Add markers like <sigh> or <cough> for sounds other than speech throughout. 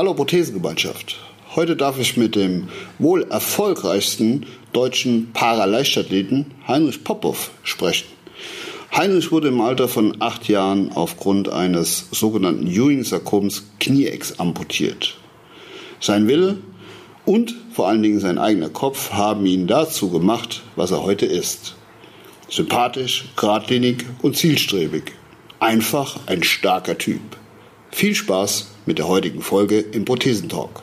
Hallo Prothesengemeinschaft. Heute darf ich mit dem wohl erfolgreichsten deutschen Paraleichtathleten Heinrich Popov sprechen. Heinrich wurde im Alter von acht Jahren aufgrund eines sogenannten Ewing-Sarkoms Knieecks amputiert. Sein Wille und vor allen Dingen sein eigener Kopf haben ihn dazu gemacht, was er heute ist. Sympathisch, geradlinig und zielstrebig. Einfach ein starker Typ. Viel Spaß mit der heutigen Folge im Prothesentalk.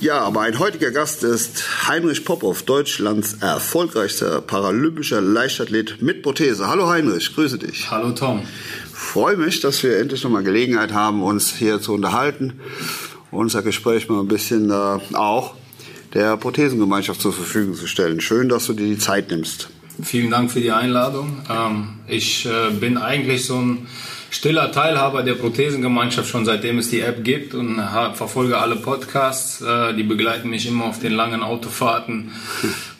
Ja, mein heutiger Gast ist Heinrich Popov, Deutschlands erfolgreichster paralympischer Leichtathlet mit Prothese. Hallo Heinrich, grüße dich. Hallo Tom. Freue mich, dass wir endlich nochmal Gelegenheit haben, uns hier zu unterhalten, unser Gespräch mal ein bisschen äh, auch der Prothesengemeinschaft zur Verfügung zu stellen. Schön, dass du dir die Zeit nimmst. Vielen Dank für die Einladung. Ähm, ich äh, bin eigentlich so ein stiller Teilhaber der Prothesengemeinschaft schon seitdem es die App gibt und verfolge alle Podcasts. Äh, die begleiten mich immer auf den langen Autofahrten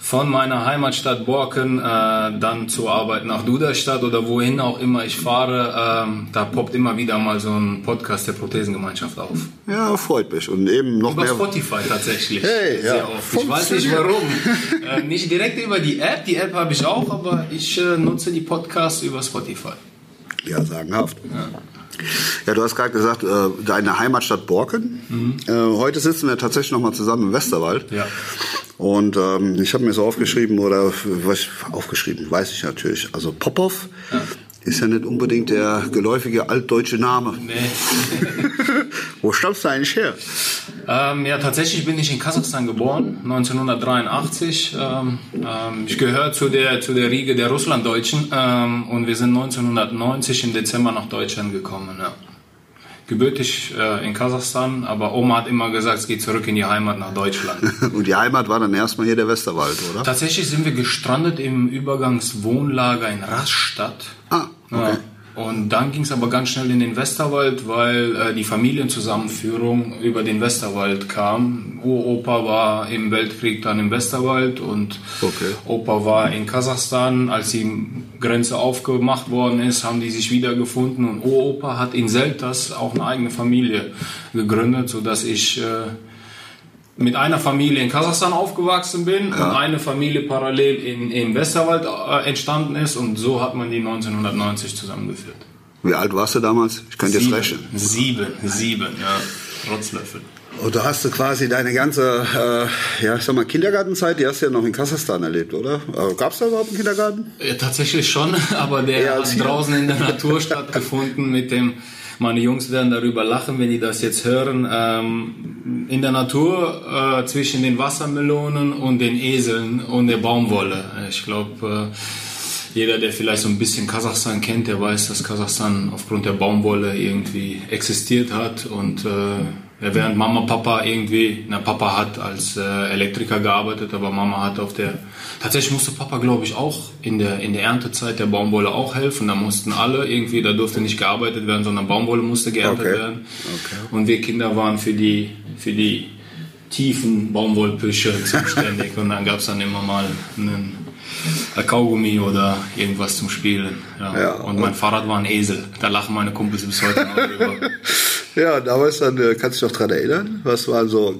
von meiner Heimatstadt Borken äh, dann zur Arbeit nach Duderstadt oder wohin auch immer ich fahre. Ähm, da poppt immer wieder mal so ein Podcast der Prothesengemeinschaft auf. Ja, freut mich. Und eben noch über mehr. Spotify tatsächlich. Hey, ja. Ich weiß nicht warum. <laughs> äh, nicht direkt über die App, die App habe ich auch, aber ich nutze die Podcasts über Spotify. Ja, sagenhaft. Ja. Ja, du hast gerade gesagt, äh, deine Heimatstadt Borken. Mhm. Äh, heute sitzen wir tatsächlich noch mal zusammen im Westerwald. Ja. Und ähm, ich habe mir so aufgeschrieben oder was aufgeschrieben, weiß ich natürlich. Also Popov ja. Ist ja nicht unbedingt der geläufige altdeutsche Name. Nee. <laughs> Wo stammst du eigentlich her? Ähm, ja, tatsächlich bin ich in Kasachstan geboren, 1983. Ähm, ähm, ich gehöre zu der, zu der Riege der Russlanddeutschen ähm, und wir sind 1990 im Dezember nach Deutschland gekommen. Ja. Gebürtig äh, in Kasachstan, aber Oma hat immer gesagt, es geht zurück in die Heimat nach Deutschland. <laughs> und die Heimat war dann erstmal hier der Westerwald, oder? Tatsächlich sind wir gestrandet im Übergangswohnlager in Rastatt. Ah, okay. Ja. Und dann ging es aber ganz schnell in den Westerwald, weil äh, die Familienzusammenführung über den Westerwald kam. Uropa war im Weltkrieg dann im Westerwald und okay. Opa war in Kasachstan. Als die Grenze aufgemacht worden ist, haben die sich wiedergefunden und Uropa hat in Seltas auch eine eigene Familie gegründet, sodass ich äh, mit einer Familie in Kasachstan aufgewachsen bin ja. und eine Familie parallel in, im Westerwald äh, entstanden ist und so hat man die 1990 zusammengeführt. Wie alt warst du damals? Ich könnte jetzt rechnen. Sieben, sieben, ja. Rotzlöffel. Und da hast du quasi deine ganze, äh, ja, ich sag mal, Kindergartenzeit, die hast du ja noch in Kasachstan erlebt, oder? Äh, Gab es da überhaupt einen Kindergarten? Ja, tatsächlich schon, <laughs> aber der hat draußen in der Natur stattgefunden mit dem meine Jungs werden darüber lachen, wenn die das jetzt hören. Ähm, in der Natur äh, zwischen den Wassermelonen und den Eseln und der Baumwolle. Ich glaube, äh, jeder, der vielleicht so ein bisschen Kasachstan kennt, der weiß, dass Kasachstan aufgrund der Baumwolle irgendwie existiert hat und äh, während Mama, Papa irgendwie, na Papa hat als äh, Elektriker gearbeitet, aber Mama hat auf der, tatsächlich musste Papa glaube ich auch in der, in der Erntezeit der Baumwolle auch helfen, da mussten alle irgendwie, da durfte nicht gearbeitet werden, sondern Baumwolle musste geerntet okay. werden. Okay. Und wir Kinder waren für die, für die tiefen Baumwollpüsche <laughs> zuständig und dann gab es dann immer mal einen Kaugummi oder irgendwas zum Spielen. Ja. Ja, und mein Fahrrad war ein Esel. Da lachen meine Kumpels bis heute noch drüber. <laughs> Ja, damals dann, äh, kannst du dich noch dran erinnern? Was waren so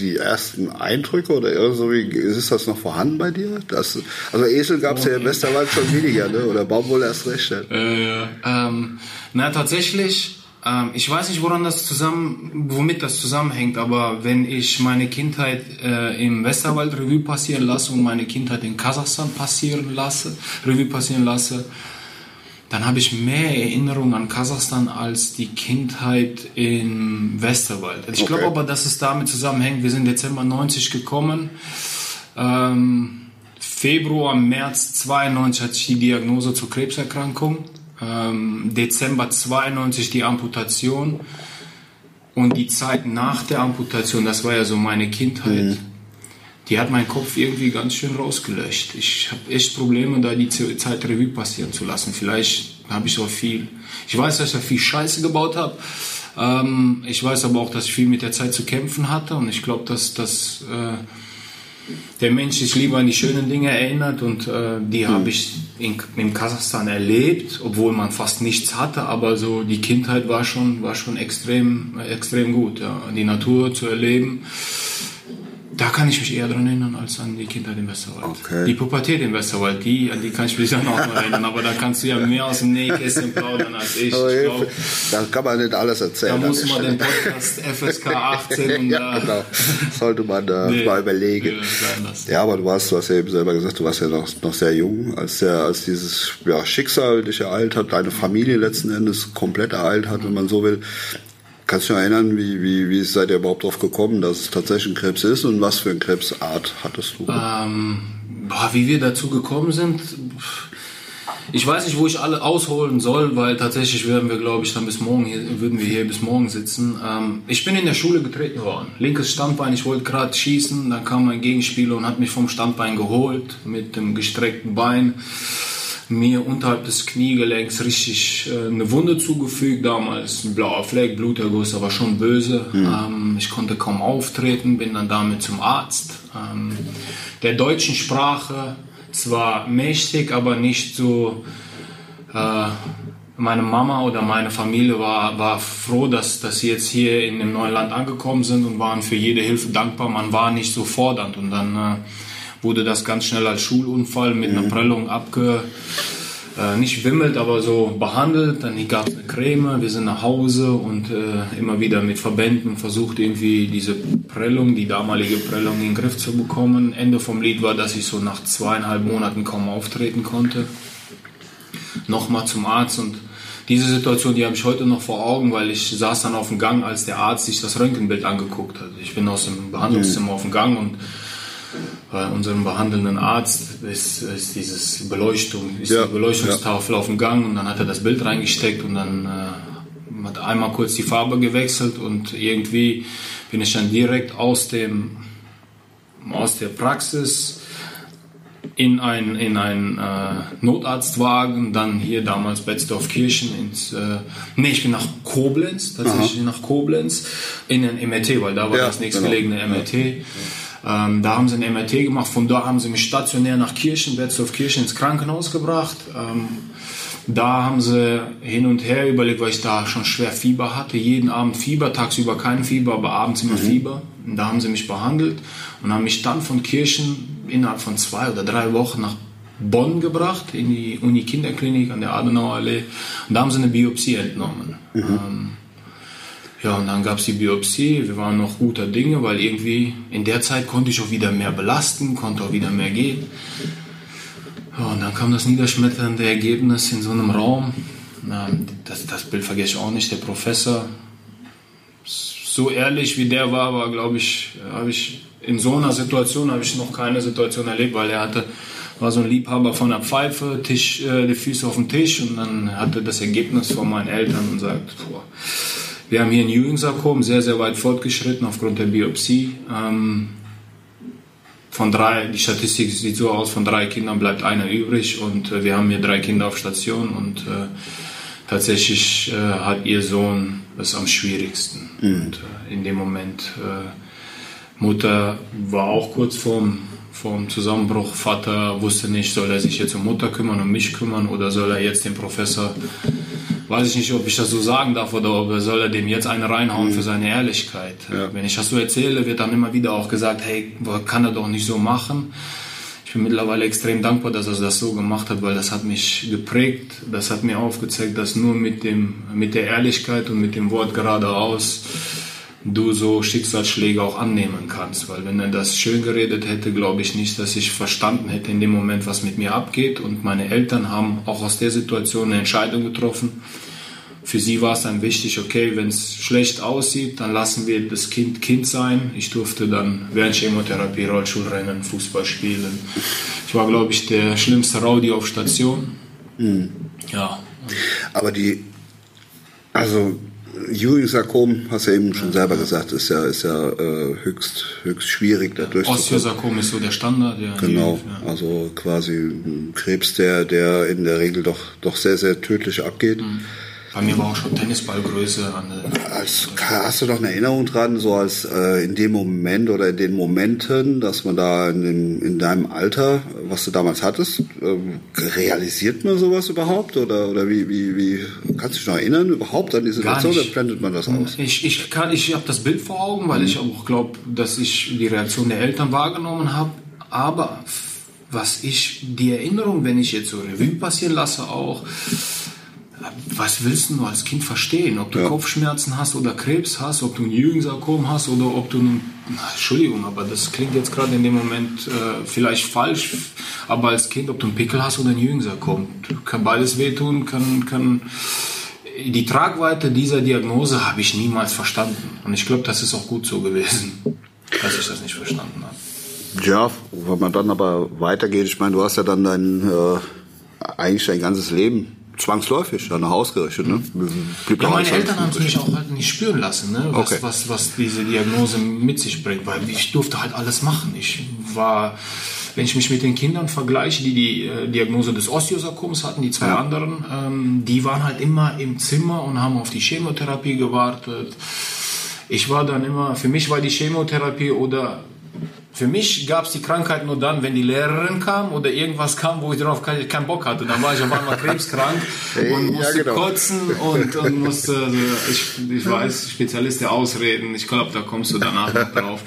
die ersten Eindrücke oder irgendwie, ist das noch vorhanden bei dir? Das, also Esel gab es ja im Westerwald schon weniger, ne? oder Baumwolle erst recht. Äh, ähm, na, tatsächlich, ähm, ich weiß nicht, woran das zusammen, womit das zusammenhängt, aber wenn ich meine Kindheit äh, im Westerwald Revue passieren lasse und meine Kindheit in Kasachstan passieren lasse, Revue passieren lasse, dann habe ich mehr Erinnerungen an Kasachstan als die Kindheit im Westerwald. Ich okay. glaube aber, dass es damit zusammenhängt. Wir sind Dezember 90 gekommen. Ähm, Februar, März 92 hatte ich die Diagnose zur Krebserkrankung. Ähm, Dezember 92 die Amputation. Und die Zeit nach der Amputation, das war ja so meine Kindheit, mhm. Die hat meinen Kopf irgendwie ganz schön rausgelöscht. Ich habe echt Probleme, da die Zeit Revue passieren zu lassen. Vielleicht habe ich auch viel. Ich weiß, dass ich viel Scheiße gebaut habe. Ähm, ich weiß aber auch, dass ich viel mit der Zeit zu kämpfen hatte. Und ich glaube, dass, dass äh, der Mensch sich lieber an die schönen Dinge erinnert und äh, die mhm. habe ich in, in Kasachstan erlebt, obwohl man fast nichts hatte, aber so die Kindheit war schon, war schon extrem, extrem gut, ja. die Natur zu erleben da kann ich mich eher daran erinnern als an die Kindheit im Westerwald. Okay. Die Pubertät im Westerwald, die, an die kann ich mich auch noch erinnern, aber da kannst du ja mehr aus dem Nähkästchen plaudern als ich. Oh, ich glaub, da kann man nicht alles erzählen. Da muss man den Podcast FSK 18 und <laughs> ja, genau. sollte man äh, nee, mal überlegen. Ja, aber du warst, du hast ja eben selber gesagt, du warst ja noch, noch sehr jung, als der, als dieses ja, Schicksal dich ereilt hat, deine Familie letzten Endes komplett ereilt hat, wenn man so will. Kannst du dich erinnern, wie, wie, wie seid ihr überhaupt darauf gekommen, dass es tatsächlich ein Krebs ist und was für eine Krebsart hattest du? Ähm, boah, wie wir dazu gekommen sind, ich weiß nicht, wo ich alle ausholen soll, weil tatsächlich werden wir, glaube ich, dann bis morgen hier, würden wir hier bis morgen sitzen. Ähm, ich bin in der Schule getreten worden. Linkes Standbein, ich wollte gerade schießen, dann kam mein Gegenspieler und hat mich vom Standbein geholt mit dem gestreckten Bein mir unterhalb des Kniegelenks richtig äh, eine Wunde zugefügt, damals ein blauer Fleck, Bluterguss, aber schon böse. Mhm. Ähm, ich konnte kaum auftreten, bin dann damit zum Arzt. Ähm, der deutschen Sprache zwar mächtig, aber nicht so. Äh, meine Mama oder meine Familie war, war froh, dass, dass sie jetzt hier in dem neuen Land angekommen sind und waren für jede Hilfe dankbar. Man war nicht so fordernd und dann äh, wurde das ganz schnell als Schulunfall mit einer mhm. Prellung abge äh, nicht wimmelt, aber so behandelt. Dann gab es eine Creme, wir sind nach Hause und äh, immer wieder mit Verbänden versucht irgendwie diese Prellung, die damalige Prellung in den Griff zu bekommen. Ende vom Lied war, dass ich so nach zweieinhalb Monaten kaum auftreten konnte. Nochmal zum Arzt und diese Situation, die habe ich heute noch vor Augen, weil ich saß dann auf dem Gang, als der Arzt sich das Röntgenbild angeguckt hat. Ich bin aus dem Behandlungszimmer mhm. auf dem Gang und bei unserem behandelnden Arzt ist, ist dieses Beleuchtung, ist ja, die Beleuchtungstafel ja. auf dem Gang und dann hat er das Bild reingesteckt und dann äh, hat einmal kurz die Farbe gewechselt und irgendwie bin ich dann direkt aus dem aus der Praxis in ein, in ein äh, Notarztwagen, dann hier damals Betzdorfkirchen ins, äh, nee, ich bin nach Koblenz, tatsächlich Aha. nach Koblenz, in den MRT, weil da war ja, das nächstgelegene genau. MRT. Ähm, da haben sie ein MRT gemacht, von da haben sie mich stationär nach Kirchen, Betzdorf Kirchen ins Krankenhaus gebracht. Ähm, da haben sie hin und her überlegt, weil ich da schon schwer Fieber hatte. Jeden Abend Fieber, tagsüber kein Fieber, aber abends immer mhm. Fieber. Und da haben sie mich behandelt und haben mich dann von Kirchen innerhalb von zwei oder drei Wochen nach Bonn gebracht, in die Uni-Kinderklinik an der Adenauer Allee. Und da haben sie eine Biopsie entnommen. Mhm. Ähm, ja, und dann gab es die Biopsie. Wir waren noch guter Dinge, weil irgendwie in der Zeit konnte ich auch wieder mehr belasten, konnte auch wieder mehr gehen. Ja, und dann kam das niederschmetternde Ergebnis in so einem Raum. Das, das Bild vergesse ich auch nicht. Der Professor, so ehrlich wie der war, war, glaube ich, habe ich in so einer Situation habe ich noch keine Situation erlebt, weil er hatte war so ein Liebhaber von der Pfeife, Tisch, äh, die Füße auf dem Tisch und dann hatte das Ergebnis von meinen Eltern und sagt, boah, wir haben hier ein Ewing-Sarkom, sehr, sehr weit fortgeschritten aufgrund der Biopsie. Ähm, von drei, die Statistik sieht so aus, von drei Kindern bleibt einer übrig und äh, wir haben hier drei Kinder auf Station und äh, tatsächlich äh, hat ihr Sohn es am schwierigsten. Mhm. Und äh, in dem Moment, äh, Mutter war auch kurz vorm, vorm Zusammenbruch, Vater wusste nicht, soll er sich jetzt um Mutter kümmern, um mich kümmern oder soll er jetzt den Professor weiß ich nicht, ob ich das so sagen darf oder ob soll er dem jetzt einen reinhauen mhm. für seine Ehrlichkeit. Ja. Wenn ich das so erzähle, wird dann immer wieder auch gesagt, hey, kann er doch nicht so machen. Ich bin mittlerweile extrem dankbar, dass er das so gemacht hat, weil das hat mich geprägt, das hat mir aufgezeigt, dass nur mit dem, mit der Ehrlichkeit und mit dem Wort geradeaus du so Schicksalsschläge auch annehmen kannst. Weil wenn er das schön geredet hätte, glaube ich nicht, dass ich verstanden hätte in dem Moment, was mit mir abgeht. Und meine Eltern haben auch aus der Situation eine Entscheidung getroffen. Für sie war es dann wichtig, okay, wenn es schlecht aussieht, dann lassen wir das Kind Kind sein. Ich durfte dann während Chemotherapie, Rollschulrennen, Fußball spielen. Ich war, glaube ich, der schlimmste Rowdy auf Station. Mhm. Ja. Aber die, also Ewing-Sarkom, hast du ja eben schon selber gesagt, ist ja, ist ja äh, höchst, höchst schwierig da durchzukommen. Osteosarkom ist so der Standard. Ja, genau, ja. also quasi ein Krebs, der, der in der Regel doch, doch sehr, sehr tödlich abgeht. Mhm. Bei mir war auch schon Tennisballgröße. Als, hast du doch eine Erinnerung dran, so als äh, in dem Moment oder in den Momenten, dass man da in, dem, in deinem Alter, was du damals hattest, äh, realisiert man sowas überhaupt? Oder, oder wie, wie, wie kannst du dich noch erinnern überhaupt an die Situation oder blendet man das aus? Ich, ich, kann, ich habe das Bild vor Augen, weil mhm. ich auch glaube, dass ich die Reaktion der Eltern wahrgenommen habe. Aber was ich, die Erinnerung, wenn ich jetzt so Revue passieren lasse, auch, was willst du als Kind verstehen? Ob du ja. Kopfschmerzen hast oder Krebs hast, ob du ein Jüngensarkom hast oder ob du einen, Entschuldigung, aber das klingt jetzt gerade in dem Moment äh, vielleicht falsch, aber als Kind, ob du einen Pickel hast oder ein Jüngensarkom, kann beides wehtun, kann, kann, die Tragweite dieser Diagnose habe ich niemals verstanden. Und ich glaube, das ist auch gut so gewesen, <laughs> dass ich das nicht verstanden habe. Ja, wenn man dann aber weitergeht, ich meine, du hast ja dann dein, äh, eigentlich dein ganzes Leben zwangsläufig danach ausgerichtet. Ne? Blieb ja, meine Eltern haben es mich auch halt nicht spüren lassen, ne? was, okay. was, was diese Diagnose mit sich bringt, weil ich durfte halt alles machen. Ich war, wenn ich mich mit den Kindern vergleiche, die die äh, Diagnose des Osteosarkoms hatten, die zwei ja. anderen, ähm, die waren halt immer im Zimmer und haben auf die Chemotherapie gewartet. Ich war dann immer, für mich war die Chemotherapie oder für mich gab es die Krankheit nur dann, wenn die Lehrerin kam oder irgendwas kam, wo ich darauf keinen Bock hatte. Dann war ich auf einmal <laughs> krebskrank und musste ja, genau. kotzen und, und musste, also ich, ich weiß, Spezialist der Ausreden. Ich glaube, da kommst du danach noch drauf.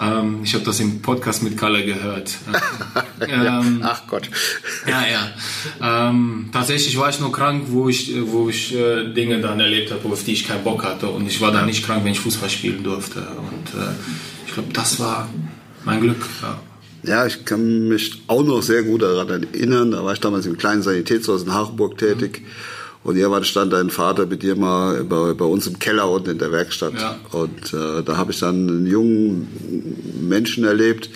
Ähm, ich habe das im Podcast mit Kalle gehört. <laughs> Ähm, Ach Gott. Ja, ja. Ähm, tatsächlich war ich nur krank, wo ich, wo ich äh, Dinge dann erlebt habe, auf die ich keinen Bock hatte. Und ich war dann nicht krank, wenn ich Fußball spielen durfte. Und äh, ich glaube, das war mein Glück, ja. Ja, ich kann mich auch noch sehr gut daran erinnern. Da war ich damals im kleinen Sanitätshaus in Hachenburg tätig. Mhm. Und irgendwann stand dein Vater mit dir mal bei, bei uns im Keller unten in der Werkstatt. Ja. Und äh, da habe ich dann einen jungen Menschen erlebt,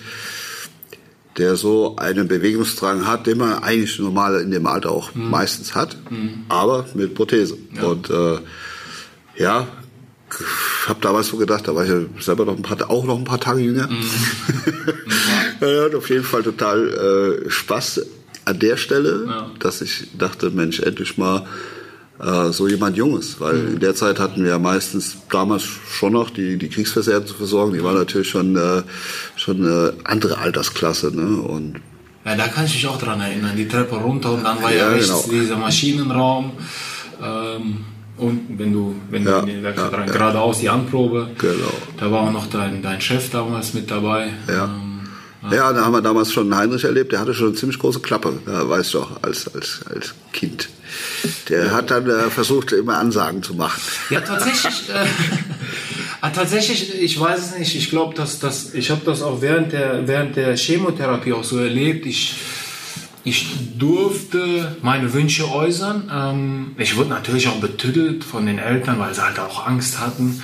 der so einen Bewegungsdrang hat, den man eigentlich normal in dem Alter auch mhm. meistens hat, mhm. aber mit Prothese. Ja. Und äh, ja, habe damals so gedacht, da war ich ja selber noch ein paar, auch noch ein paar Tage jünger. Mhm. <laughs> ja, hat auf jeden Fall total äh, Spaß an der Stelle, ja. dass ich dachte, Mensch, endlich mal äh, so jemand Junges, weil mhm. in der Zeit hatten wir ja meistens damals schon noch die, die Kriegsversehrten zu versorgen. Die waren natürlich schon, äh, schon eine andere Altersklasse. Ne? Und ja, da kann ich mich auch dran erinnern. Die Treppe runter und dann war ja, ja genau. dieser Maschinenraum. Ähm, und wenn du, wenn ja, du in den Werkstatt ja, rein, ja. geradeaus die Anprobe. Genau. Da war auch noch dein, dein Chef damals mit dabei. Ja. Ähm, ja, da haben wir damals schon Heinrich erlebt, der hatte schon eine ziemlich große Klappe, da weißt du als, als, als Kind. Der ja. hat dann äh, versucht, immer Ansagen zu machen. Ja, tatsächlich. äh, <laughs> ah, tatsächlich, ich weiß es nicht. Ich glaube, dass das, ich habe das auch während der, während der Chemotherapie auch so erlebt. Ich, ich durfte meine Wünsche äußern. Ähm, ich wurde natürlich auch betüttelt von den Eltern, weil sie halt auch Angst hatten.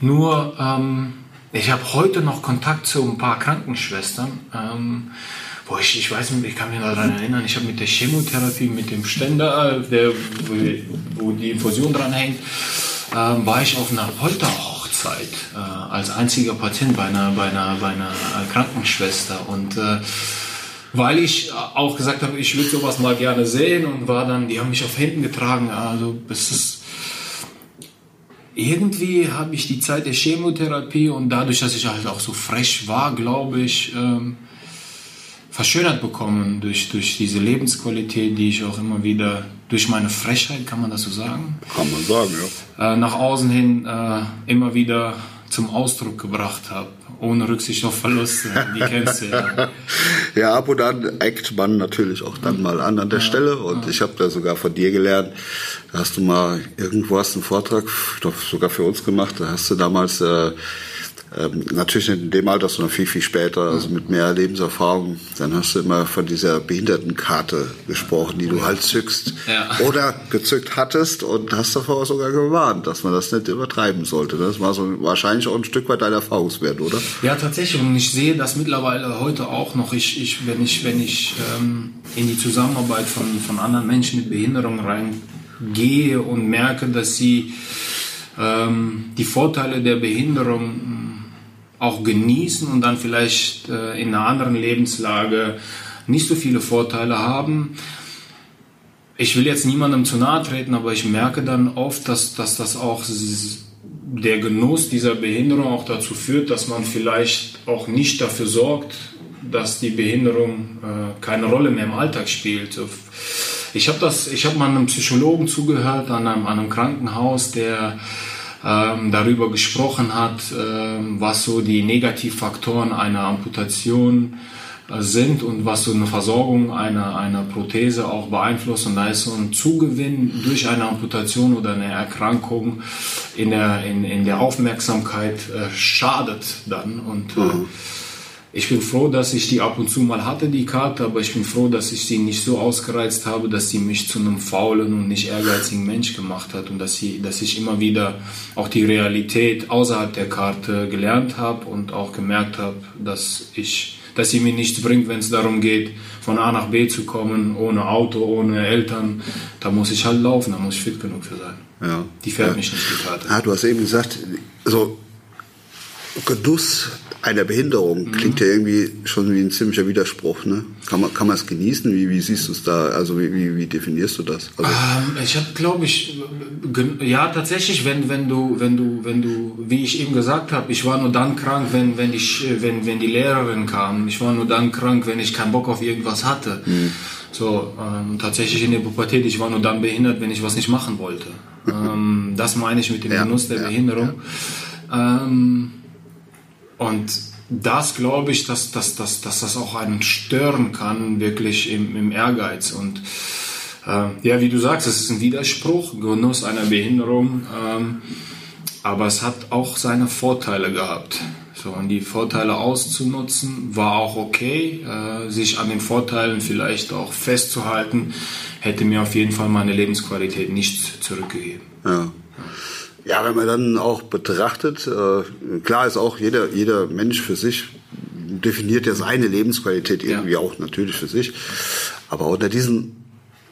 Nur, ähm, ich habe heute noch Kontakt zu ein paar Krankenschwestern, ähm, wo ich, ich weiß nicht, ich kann mich noch daran erinnern, ich habe mit der Chemotherapie, mit dem Ständer, der, wo, die Infusion dran hängt, ähm, war ich auf einer Polterhochzeit äh, als einziger Patient bei einer, bei einer, bei einer Krankenschwester und äh, weil ich auch gesagt habe, ich würde sowas mal gerne sehen und war dann, die haben mich auf Händen getragen. Also es ist irgendwie habe ich die Zeit der Chemotherapie und dadurch, dass ich halt auch so frech war, glaube ich, ähm, verschönert bekommen durch, durch diese Lebensqualität, die ich auch immer wieder durch meine Frechheit, kann man das so sagen? Kann man sagen, ja. Äh, nach außen hin äh, immer wieder zum Ausdruck gebracht habe ohne Rücksicht auf Verluste. Die kennst du ja. <laughs> ja, ab und an eckt man natürlich auch dann mal an an der ja, Stelle. Und ja. ich habe da sogar von dir gelernt, da hast du mal irgendwo hast einen Vortrag, doch sogar für uns gemacht. Da hast du damals äh, ähm, natürlich nicht in dem Alter, sondern viel, viel später, also mit mehr Lebenserfahrung. Dann hast du immer von dieser Behindertenkarte gesprochen, die du halt zückst ja. oder gezückt hattest und hast davor sogar gewarnt, dass man das nicht übertreiben sollte. Das war so wahrscheinlich auch ein Stück weit dein Erfahrungswert, oder? Ja, tatsächlich. Und ich sehe das mittlerweile heute auch noch. Ich, ich, wenn ich, wenn ich ähm, in die Zusammenarbeit von, von anderen Menschen mit Behinderung reingehe und merke, dass sie ähm, die Vorteile der Behinderung auch genießen und dann vielleicht äh, in einer anderen Lebenslage nicht so viele Vorteile haben. Ich will jetzt niemandem zu nahe treten, aber ich merke dann oft, dass, dass das auch der Genuss dieser Behinderung auch dazu führt, dass man vielleicht auch nicht dafür sorgt, dass die Behinderung äh, keine Rolle mehr im Alltag spielt. Ich habe das, mal einem Psychologen zugehört an einem, an einem Krankenhaus, der ähm, darüber gesprochen hat, ähm, was so die Negativfaktoren einer Amputation äh, sind und was so eine Versorgung einer, einer Prothese auch beeinflusst. Und da ist so ein Zugewinn durch eine Amputation oder eine Erkrankung in der, in, in der Aufmerksamkeit äh, schadet dann. Und äh, mhm. Ich bin froh, dass ich die ab und zu mal hatte, die Karte, aber ich bin froh, dass ich sie nicht so ausgereizt habe, dass sie mich zu einem faulen und nicht ehrgeizigen Mensch gemacht hat und dass, sie, dass ich immer wieder auch die Realität außerhalb der Karte gelernt habe und auch gemerkt habe, dass ich dass sie mir nichts bringt, wenn es darum geht, von A nach B zu kommen, ohne Auto, ohne Eltern. Da muss ich halt laufen, da muss ich fit genug für sein. Ja. Die fährt ja. mich nicht, die Karte. Ah, du hast eben gesagt, so Genuss einer Behinderung mhm. klingt ja irgendwie schon wie ein ziemlicher Widerspruch. Ne? Kann man kann man es genießen? Wie, wie siehst du es da? Also wie, wie, wie definierst du das? Also ähm, ich habe, glaube ich, ja tatsächlich, wenn wenn du wenn du wenn du wie ich eben gesagt habe, ich war nur dann krank, wenn wenn ich wenn wenn die Lehrerin kam. Ich war nur dann krank, wenn ich keinen Bock auf irgendwas hatte. Mhm. So ähm, tatsächlich in der Pubertät, ich war nur dann behindert, wenn ich was nicht machen wollte. <laughs> ähm, das meine ich mit dem ja, Genuss der ja, Behinderung. Ja. Ähm, und das glaube ich, dass, dass, dass, dass das auch einen stören kann, wirklich im, im Ehrgeiz. Und äh, ja, wie du sagst, es ist ein Widerspruch, Genuss einer Behinderung, ähm, aber es hat auch seine Vorteile gehabt. So, und die Vorteile auszunutzen war auch okay. Äh, sich an den Vorteilen vielleicht auch festzuhalten, hätte mir auf jeden Fall meine Lebensqualität nicht zurückgegeben. Ja. Ja, wenn man dann auch betrachtet, äh, klar ist auch jeder, jeder Mensch für sich definiert ja seine Lebensqualität irgendwie ja. auch natürlich für sich. Aber unter diesen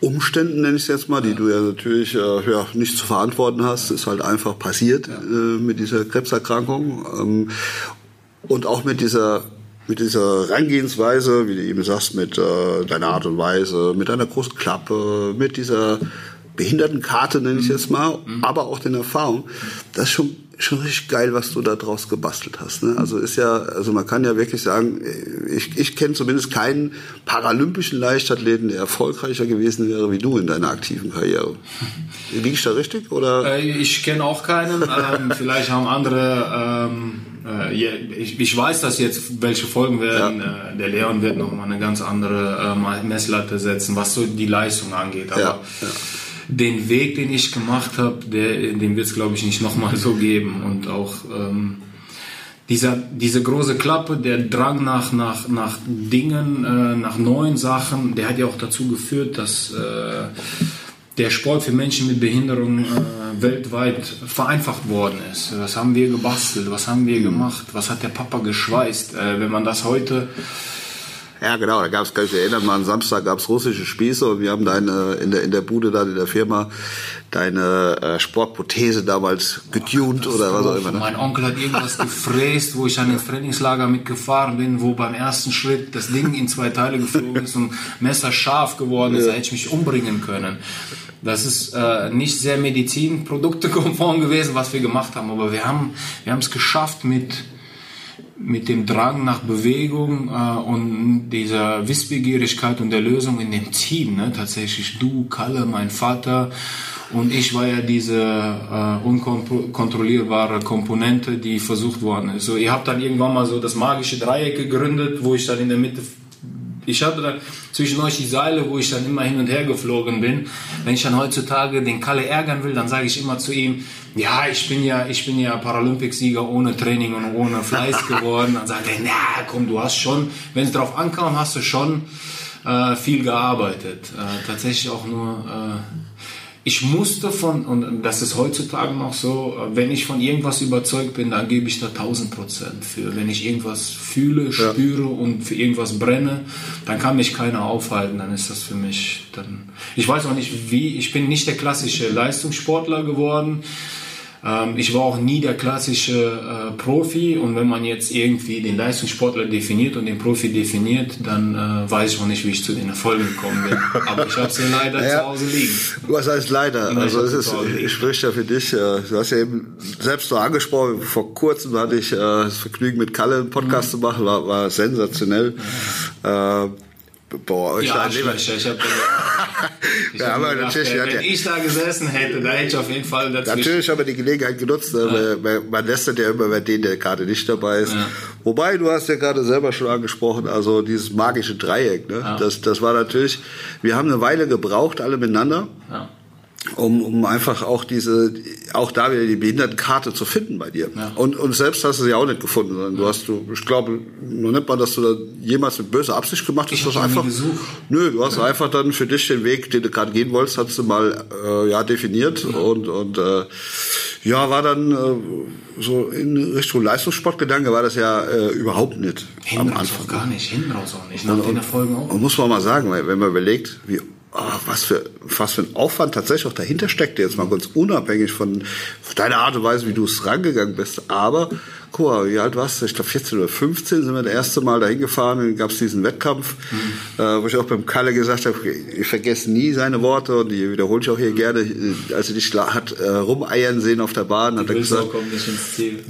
Umständen, nenne ich es jetzt mal, die du ja natürlich äh, ja, nicht zu verantworten hast, ist halt einfach passiert ja. äh, mit dieser Krebserkrankung. Ähm, und auch mit dieser mit dieser Herangehensweise, wie du eben sagst, mit äh, deiner Art und Weise, mit deiner großen Klappe, mit dieser Behindertenkarte, nenne ich jetzt mal, mhm. aber auch den Erfahrung. Das ist schon, schon richtig geil, was du da draus gebastelt hast. Ne? Also ist ja, also man kann ja wirklich sagen, ich, ich kenne zumindest keinen paralympischen Leichtathleten, der erfolgreicher gewesen wäre wie du in deiner aktiven Karriere. <laughs> Liege ich da richtig? Oder? Äh, ich kenne auch keinen. ähm, <laughs> vielleicht haben andere. Ähm, äh, ich, ich, weiß, dass jetzt welche Folgen werden. Ja. Äh, der Leon wird noch mal eine ganz andere äh, Messlatte setzen, was so die Leistung angeht. Aber ja, ja den Weg, den ich gemacht habe, den wird es, glaube ich, nicht nochmal so geben. Und auch ähm, dieser, diese große Klappe, der Drang nach, nach, nach Dingen, äh, nach neuen Sachen, der hat ja auch dazu geführt, dass äh, der Sport für Menschen mit Behinderung äh, weltweit vereinfacht worden ist. Was haben wir gebastelt? Was haben wir gemacht? Was hat der Papa geschweißt? Äh, wenn man das heute ja, genau, da gab es, kann ich erinnern, mal am Samstag gab es russische Spieße und wir haben deine, in der, in der Bude da, in der Firma, deine äh, Sportprothese damals getuned oh, oder was auch immer. Ne? Mein Onkel hat irgendwas gefräst, wo ich an ins Trainingslager mitgefahren bin, wo beim ersten Schritt das Ding in zwei Teile geflogen ist und Messer scharf geworden ist, ja. da hätte ich mich umbringen können. Das ist äh, nicht sehr medizinproduktekonform gewesen, was wir gemacht haben, aber wir haben wir haben es geschafft mit mit dem Drang nach Bewegung äh, und dieser Wissbegierigkeit und der Lösung in dem Team. Ne? Tatsächlich du, Kalle, mein Vater und ich war ja diese äh, unkontrollierbare Komponente, die versucht worden ist. So, ihr habt dann irgendwann mal so das magische Dreieck gegründet, wo ich dann in der Mitte ich hatte dann zwischen euch die Seile, wo ich dann immer hin und her geflogen bin. Wenn ich dann heutzutage den Kalle ärgern will, dann sage ich immer zu ihm, ja, ich bin ja, ich bin ja Paralympicsieger ohne Training und ohne Fleiß <laughs> geworden. Dann sagt er, na komm, du hast schon, wenn es drauf ankam, hast du schon äh, viel gearbeitet. Äh, tatsächlich auch nur äh, ich musste von, und das ist heutzutage noch so, wenn ich von irgendwas überzeugt bin, dann gebe ich da 1000 Prozent für. Wenn ich irgendwas fühle, spüre ja. und für irgendwas brenne, dann kann mich keiner aufhalten, dann ist das für mich dann, ich weiß auch nicht wie, ich bin nicht der klassische Leistungssportler geworden, Ähm, ich war auch nie der klassische äh, Profi und wenn man jetzt irgendwie den Leistungssportler definiert und den Profi definiert, dann äh, weiß ich auch nicht, wie ich zu den Erfolgen gekommen bin. <laughs> Aber ich habe sie leider ja, zu Hause liegen. Was heißt leider? Ja, also es ist, ich spreche ja für dich. Äh, du hast ja eben selbst so angesprochen, vor kurzem hatte ich äh, das Vergnügen mit Kalle einen Podcast mhm. zu machen, war, war sensationell. Ja. Boah, euch ja, Ich hab, <laughs> ich ja, aber gedacht, natürlich, wenn, ich da gesessen hätte, da hätte ich auf jeden Fall dazwischen. Natürlich haben wir die Gelegenheit genutzt. Ne? Ja. Man lässt ja immer bei denen, der gerade nicht dabei ist. Ja. Wobei, du hast ja gerade selber schon angesprochen, also dieses magische Dreieck. Ne? Das, das war natürlich, wir haben eine Weile gebraucht, alle miteinander. Ja um, um einfach auch diese, auch da wieder die Behindertenkarte zu finden bei dir. Ja. Und, und selbst hast du sie auch nicht gefunden, sondern du hast, du, ich glaube, nur nicht mal, dass du da jemals mit böser Absicht gemacht hast. Das einfach, nö, du hast ja. einfach dann für dich den Weg, den du gerade gehen wolltest, hast du mal, äh, ja, definiert ja. und, und, äh, ja, war dann äh, so in Richtung Leistungssportgedanke war das ja äh, überhaupt nicht. Hinten am Anfang. auch gar nicht, hinten raus auch nicht, nach und, den Erfolgen auch. Und muss man mal sagen, wenn man überlegt, wie oh, was für was für ein Aufwand tatsächlich auch dahinter steckt, jetzt mal ganz unabhängig von, von deiner Art und Weise, wie du es rangegangen bist. Aber guck mal, wie alt warst du? Ich glaube 14 oder 15 sind wir das erste Mal dahin gefahren, dann gab es diesen Wettkampf, mhm. äh, wo ich auch beim Kalle gesagt habe, ich vergesse nie seine Worte und die wiederhole ich auch hier gerne. Als er dich hat äh, rumeiern sehen auf der Bahn, hat er gesagt,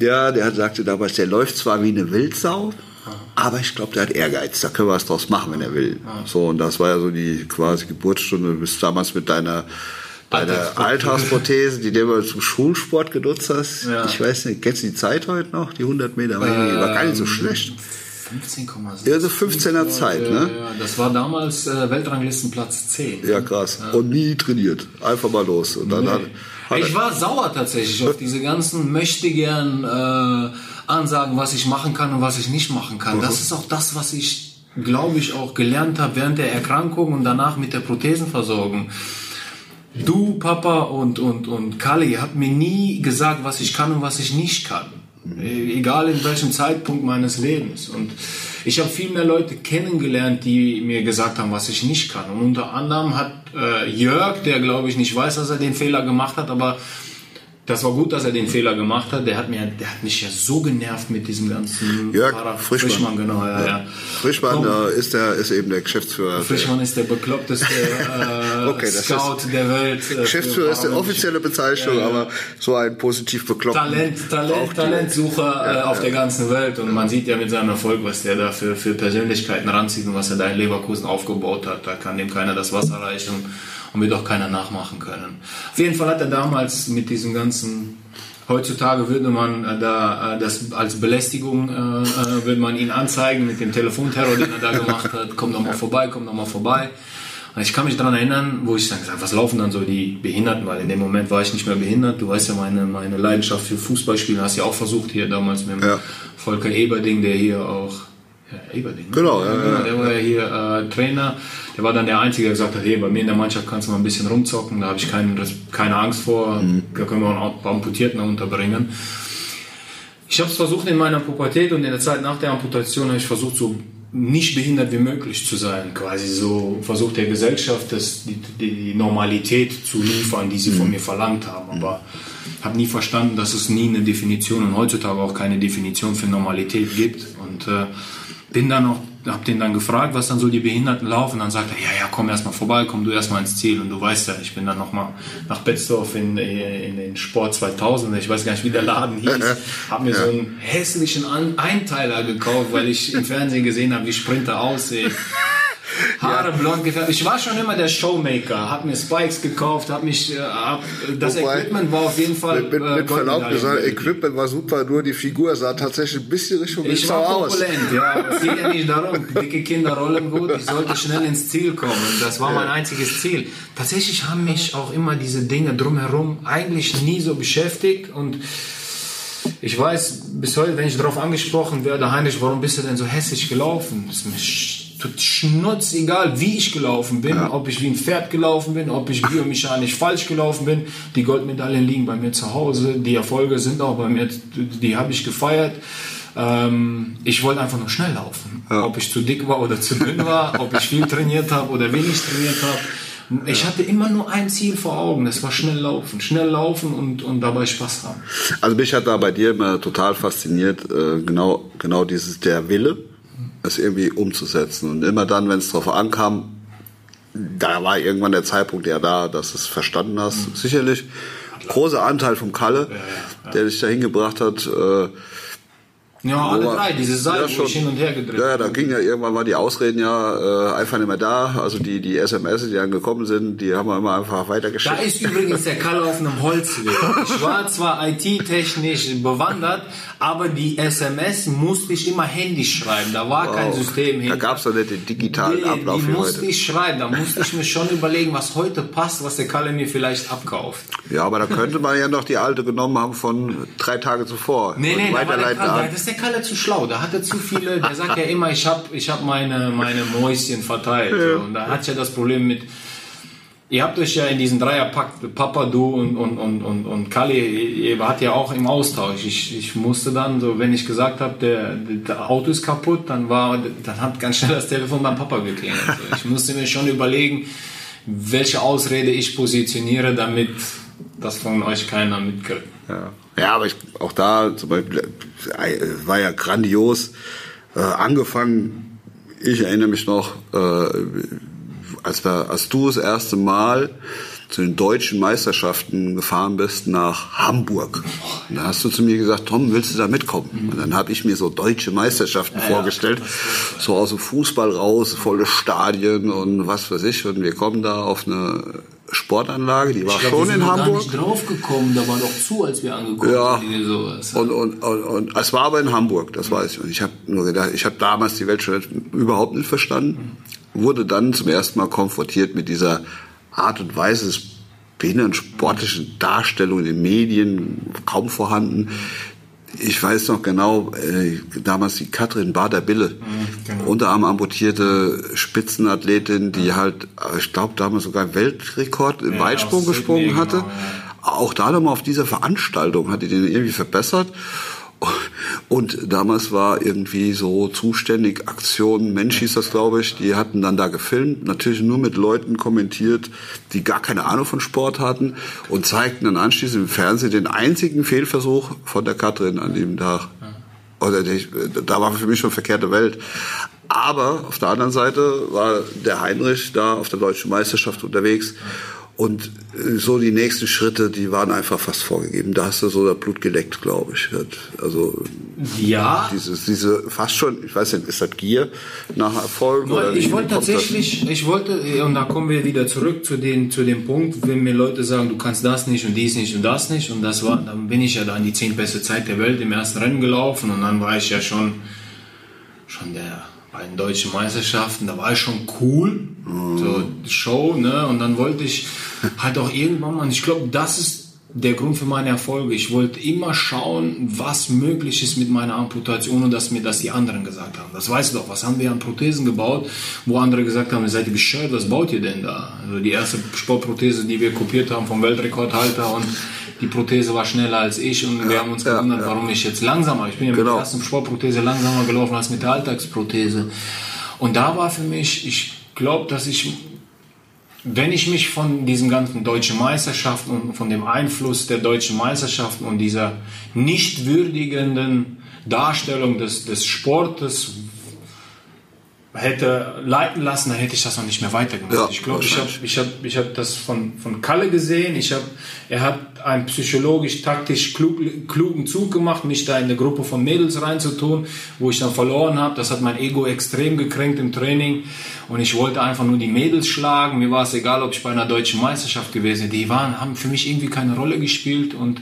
ja, der hat sagte damals, der läuft zwar wie eine Wildsau, aber ich glaube, der hat Ehrgeiz. Da können wir was draus machen, wenn er will. So, und das war ja so die quasi Geburtsstunde. Du bist damals mit deiner, deiner Alltagsprothese, die du zum Schulsport genutzt hast. Ja. Ich weiß nicht, kennst du die Zeit heute noch? Die 100 Meter? Ähm, war gar nicht so schlecht. 15,6. Ja, so 15er Zeit, ne? Ja, das war damals äh, Weltranglistenplatz 10. Ja, krass. Ja. Und nie trainiert. Einfach mal los. Und dann nee. hat, hat ich war sauer tatsächlich auf diese ganzen möchtegern äh, Ansagen, was ich machen kann und was ich nicht machen kann. Mhm. Das ist auch das, was ich, glaube ich, auch gelernt habe während der Erkrankung und danach mit der Prothesenversorgung. Du, Papa und, und, und Kali habt mir nie gesagt, was ich kann und was ich nicht kann. Egal in welchem Zeitpunkt meines Lebens. Und ich habe viel mehr Leute kennengelernt, die mir gesagt haben, was ich nicht kann. Und unter anderem hat äh, Jörg, der glaube ich nicht weiß, dass er den Fehler gemacht hat, aber das war gut, dass er den Fehler gemacht hat. Der hat, mir, der hat mich ja so genervt mit diesem ganzen Jörg Frischmann. Frischmann genau, ja, ja. Frischmann Komm, ist, der, ist eben der Geschäftsführer. Frischmann ist der bekloppteste äh, <laughs> okay, Scout ist, der Welt. Äh, Geschäftsführer ist die offizielle Bezeichnung, ja, aber so ein positiv bekloppter. Talent, Talent, Talentsucher äh, auf der ganzen Welt. Und man sieht ja mit seinem Erfolg, was der da für, für Persönlichkeiten ranzieht und was er da in Leverkusen aufgebaut hat. Da kann dem keiner das Wasser reichen und wird auch keiner nachmachen können. Auf jeden Fall hat er damals mit diesem ganzen Heutzutage würde man äh, da äh, das als Belästigung äh, äh, würde man ihn anzeigen mit dem Telefonterror, den er da gemacht hat. Komm doch mal vorbei, komm doch mal vorbei. Und ich kann mich daran erinnern, wo ich dann gesagt, was laufen dann so die Behinderten, weil in dem Moment war ich nicht mehr behindert. Du weißt ja meine meine Leidenschaft für Fußballspielen, hast ja auch versucht hier damals mit ja. Volker Eberding, der hier auch ja, Eberding. Genau, ja, ja, Der war ja hier äh, Trainer. Der war dann der Einzige, der gesagt hat, hey, bei mir in der Mannschaft kannst du mal ein bisschen rumzocken, da habe ich kein, keine Angst vor, mhm. da können wir auch ein paar Amputierten unterbringen. Ich habe es versucht in meiner Pubertät und in der Zeit nach der Amputation habe ich versucht, so nicht behindert wie möglich zu sein, quasi so versucht der Gesellschaft das, die, die Normalität zu liefern, die sie mhm. von mir verlangt haben, aber habe nie verstanden, dass es nie eine Definition und heutzutage auch keine Definition für Normalität gibt und äh, bin dann noch, hab den dann gefragt, was dann so die Behinderten laufen. Dann sagt er, ja, ja, komm erstmal vorbei, komm du erstmal ins Ziel. Und du weißt ja, ich bin dann nochmal nach Betzdorf in, in den Sport 2000, ich weiß gar nicht, wie der Laden hieß, habe mir ja. so einen hässlichen Einteiler gekauft, weil ich im Fernsehen gesehen habe, wie Sprinter aussehen. Haare ja. blond gefärbt. Ich war schon immer der Showmaker, hab mir Spikes gekauft, hab mich, äh, hab, das Wobei, Equipment war auf jeden Fall. Mit, mit, äh, mit Verlaub gesagt, Equipment war super, nur die Figur sah tatsächlich ein bisschen Richtung Ich war korpulent, ja. Es geht ja nicht darum, <laughs> dicke Kinder rollen gut, ich sollte schnell ins Ziel kommen. Das war ja. mein einziges Ziel. Tatsächlich haben mich auch immer diese Dinge drumherum eigentlich nie so beschäftigt und ich weiß bis heute, wenn ich darauf angesprochen werde, Heinrich, warum bist du denn so hässlich gelaufen? Das ist mir schnutz egal, wie ich gelaufen bin, ja. ob ich wie ein Pferd gelaufen bin, ob ich biomechanisch falsch gelaufen bin. Die Goldmedaillen liegen bei mir zu Hause, die Erfolge sind auch bei mir, die habe ich gefeiert. Ähm, ich wollte einfach nur schnell laufen. Ja. Ob ich zu dick war oder zu dünn war, ob ich viel trainiert habe oder wenig trainiert habe Ich hatte immer nur ein Ziel vor Augen, das war schnell laufen. Schnell laufen und, und dabei Spaß haben. Also mich hat da bei dir immer total fasziniert, äh, genau, genau dieses, der Wille, es irgendwie umzusetzen. Und immer dann, wenn es darauf ankam, da war irgendwann der Zeitpunkt ja da, dass du es verstanden hast. Mhm. Sicherlich großer Anteil vom Kalle, ja, ja, ja. der dich dahin gebracht hat, äh, ja, alle drei, diese Seite, ja, hin und her gedreht Ja, da ging ja irgendwann mal die Ausreden ja äh, einfach nicht mehr da. Also die, die SMS, die dann gekommen sind, die haben wir immer einfach weitergeschickt. Da ist übrigens der Kalle auf einem Holzweg. <laughs> Ich war zwar IT-technisch bewandert, aber die SMS musste ich immer händisch schreiben. Da war wow. kein System hin. Da gab es doch nicht den digitalen nee, Ablauf die musste heute. ich schreiben. Da musste ich mir schon überlegen, was heute passt, was der Kalle mir vielleicht abkauft. Ja, aber da könnte man ja noch die alte genommen haben von drei Tage zuvor. Nee, nee, da der Kalle, das ist der Kalle zu schlau. Da hat er zu viele, der sagt ja immer, ich habe ich hab meine, meine Mäuschen verteilt. Ja. Und da hat ja das Problem mit, ihr habt euch ja in diesen Dreierpack, Papa, du und, und, und, und, und Kali, ihr wart ja auch im Austausch. Ich, ich musste dann, so wenn ich gesagt habe, der, der Auto ist kaputt, dann war, dann hat ganz schnell das Telefon beim Papa geklingelt. Ich musste mir schon überlegen, welche Ausrede ich positioniere, damit das von euch keiner mitkriegt. Ja. Ja, aber ich, auch da zum Beispiel äh, war ja grandios äh, angefangen. Ich erinnere mich noch, äh, als, wir, als du das erste Mal zu den deutschen Meisterschaften gefahren bist nach Hamburg. Und da hast du zu mir gesagt, Tom, willst du da mitkommen? Und dann habe ich mir so deutsche Meisterschaften ja, vorgestellt, ja, so aus dem Fußball raus, volle Stadien und was weiß ich. Und wir kommen da auf eine Sportanlage, die war glaub, schon in Hamburg. Gar nicht draufgekommen, da war doch zu, als wir angekommen ja. sind. Und, und, und, und es war aber in Hamburg, das weiß ich. Und ich habe nur gedacht, ich habe damals die Welt schon überhaupt nicht verstanden. Wurde dann zum ersten Mal konfrontiert mit dieser Art und Weise des behindertensportlichen Darstellung in den Medien, kaum vorhanden. Ich weiß noch genau, äh, damals die Katrin Bader-Bille, mhm, genau. Unterarm amputierte Spitzenathletin, die halt, ich glaube, damals sogar Weltrekord im ja, Weitsprung gesprungen hatte. Genau, ja. Auch da nochmal auf dieser Veranstaltung hat die den irgendwie verbessert. Und damals war irgendwie so zuständig Aktion Mensch hieß das, glaube ich. Die hatten dann da gefilmt, natürlich nur mit Leuten kommentiert, die gar keine Ahnung von Sport hatten und zeigten dann anschließend im Fernsehen den einzigen Fehlversuch von der Katrin an dem Tag. Oder die, da war für mich schon verkehrte Welt. Aber auf der anderen Seite war der Heinrich da auf der deutschen Meisterschaft unterwegs und äh, so die nächsten Schritte, die waren einfach fast vorgegeben. Da hast du so das Blut geleckt, glaube ich. Also ja. Dieses, diese fast schon, ich weiß nicht, ist das Gier nach Erfolg? Oder ich wollte tatsächlich, ich wollte, und da kommen wir wieder zurück zu, den, zu dem Punkt, wenn mir Leute sagen, du kannst das nicht und dies nicht und das nicht. Und das war, dann bin ich ja da in die zehn beste Zeit der Welt im ersten Rennen gelaufen und dann war ich ja schon, schon der bei den deutschen Meisterschaften, da war ich schon cool, mhm. so Show, ne? Und dann wollte ich <laughs> halt auch irgendwann mal, ich glaube, das ist der Grund für meine Erfolge. Ich wollte immer schauen, was möglich ist mit meiner Amputation und dass mir das die anderen gesagt haben. Das weißt du doch, was haben wir an Prothesen gebaut, wo andere gesagt haben, seid ihr bescheuert, was baut ihr denn da? Also die erste Sportprothese, die wir kopiert haben vom Weltrekordhalter und die Prothese war schneller als ich und ja, wir haben uns gewundert, ja, ja. warum ich jetzt langsamer, ich bin ja genau. mit der ersten Sportprothese langsamer gelaufen als mit der Alltagsprothese. Und da war für mich, ich glaube, dass ich, wenn ich mich von diesen ganzen deutschen Meisterschaften und von dem Einfluss der deutschen Meisterschaften und dieser nicht würdigenden Darstellung des, des Sportes hätte leiten lassen, dann hätte ich das noch nicht mehr weitergemacht. Ja, ich glaube, ich habe ich hab, ich hab das von, von Kalle gesehen. Ich hab, er hat einen psychologisch, taktisch klug, klugen Zug gemacht, mich da in eine Gruppe von Mädels reinzutun, wo ich dann verloren habe. Das hat mein Ego extrem gekränkt im Training. Und ich wollte einfach nur die Mädels schlagen. Mir war es egal, ob ich bei einer deutschen Meisterschaft gewesen. Die waren, haben für mich irgendwie keine Rolle gespielt. Und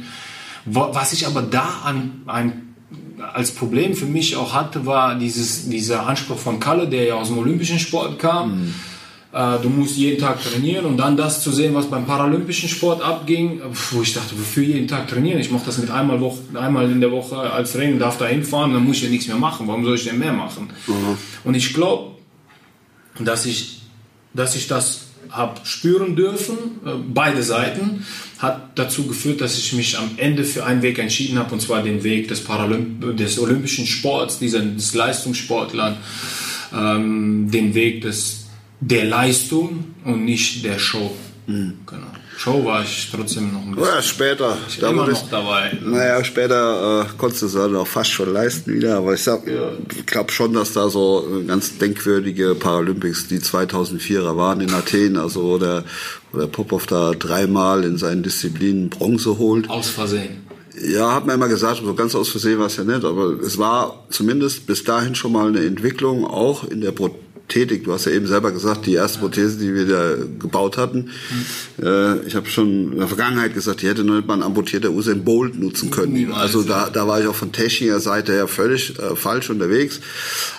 was ich aber da an, ein als Problem für mich auch hatte, war dieses, dieser Anspruch von Kalle, der ja aus dem olympischen Sport kam. Mhm. Äh, du musst jeden Tag trainieren und dann das zu sehen, was beim paralympischen Sport abging, wo ich dachte, wofür jeden Tag trainieren? Ich mache das mit einmal, Woche, einmal in der Woche als Training, darf da hinfahren, dann muss ich ja nichts mehr machen. Warum soll ich denn mehr machen? Mhm. Und ich glaube, dass ich, dass ich das habe spüren dürfen, äh, beide Seiten, hat dazu geführt, dass ich mich am Ende für einen Weg entschieden habe, und zwar den Weg des, Paralymp des olympischen Sports, dieser, des Leistungssportlers, ähm, den Weg des der Leistung und nicht der Show. Mhm. Genau. Show war ich trotzdem noch ein bisschen. Ja, später. Ich da immer noch dabei. Naja, später äh, konntest du es dann auch fast schon leisten wieder. Aber ich, ja. ich glaube schon, dass da so ganz denkwürdige Paralympics, die 2004er waren in Athen, also wo der, wo der Popov da dreimal in seinen Disziplinen Bronze holt. Aus Versehen. Ja, hat man immer gesagt, so ganz aus Versehen war es ja nicht, aber es war zumindest bis dahin schon mal eine Entwicklung, auch in der tätig. Du hast ja eben selber gesagt, die erste Prothese, die wir da gebaut hatten, äh, ich habe schon in der Vergangenheit gesagt, die hätte nur nicht mal ein amputierter Usain Bolt nutzen können. Also da, da war ich auch von technischer Seite her völlig äh, falsch unterwegs.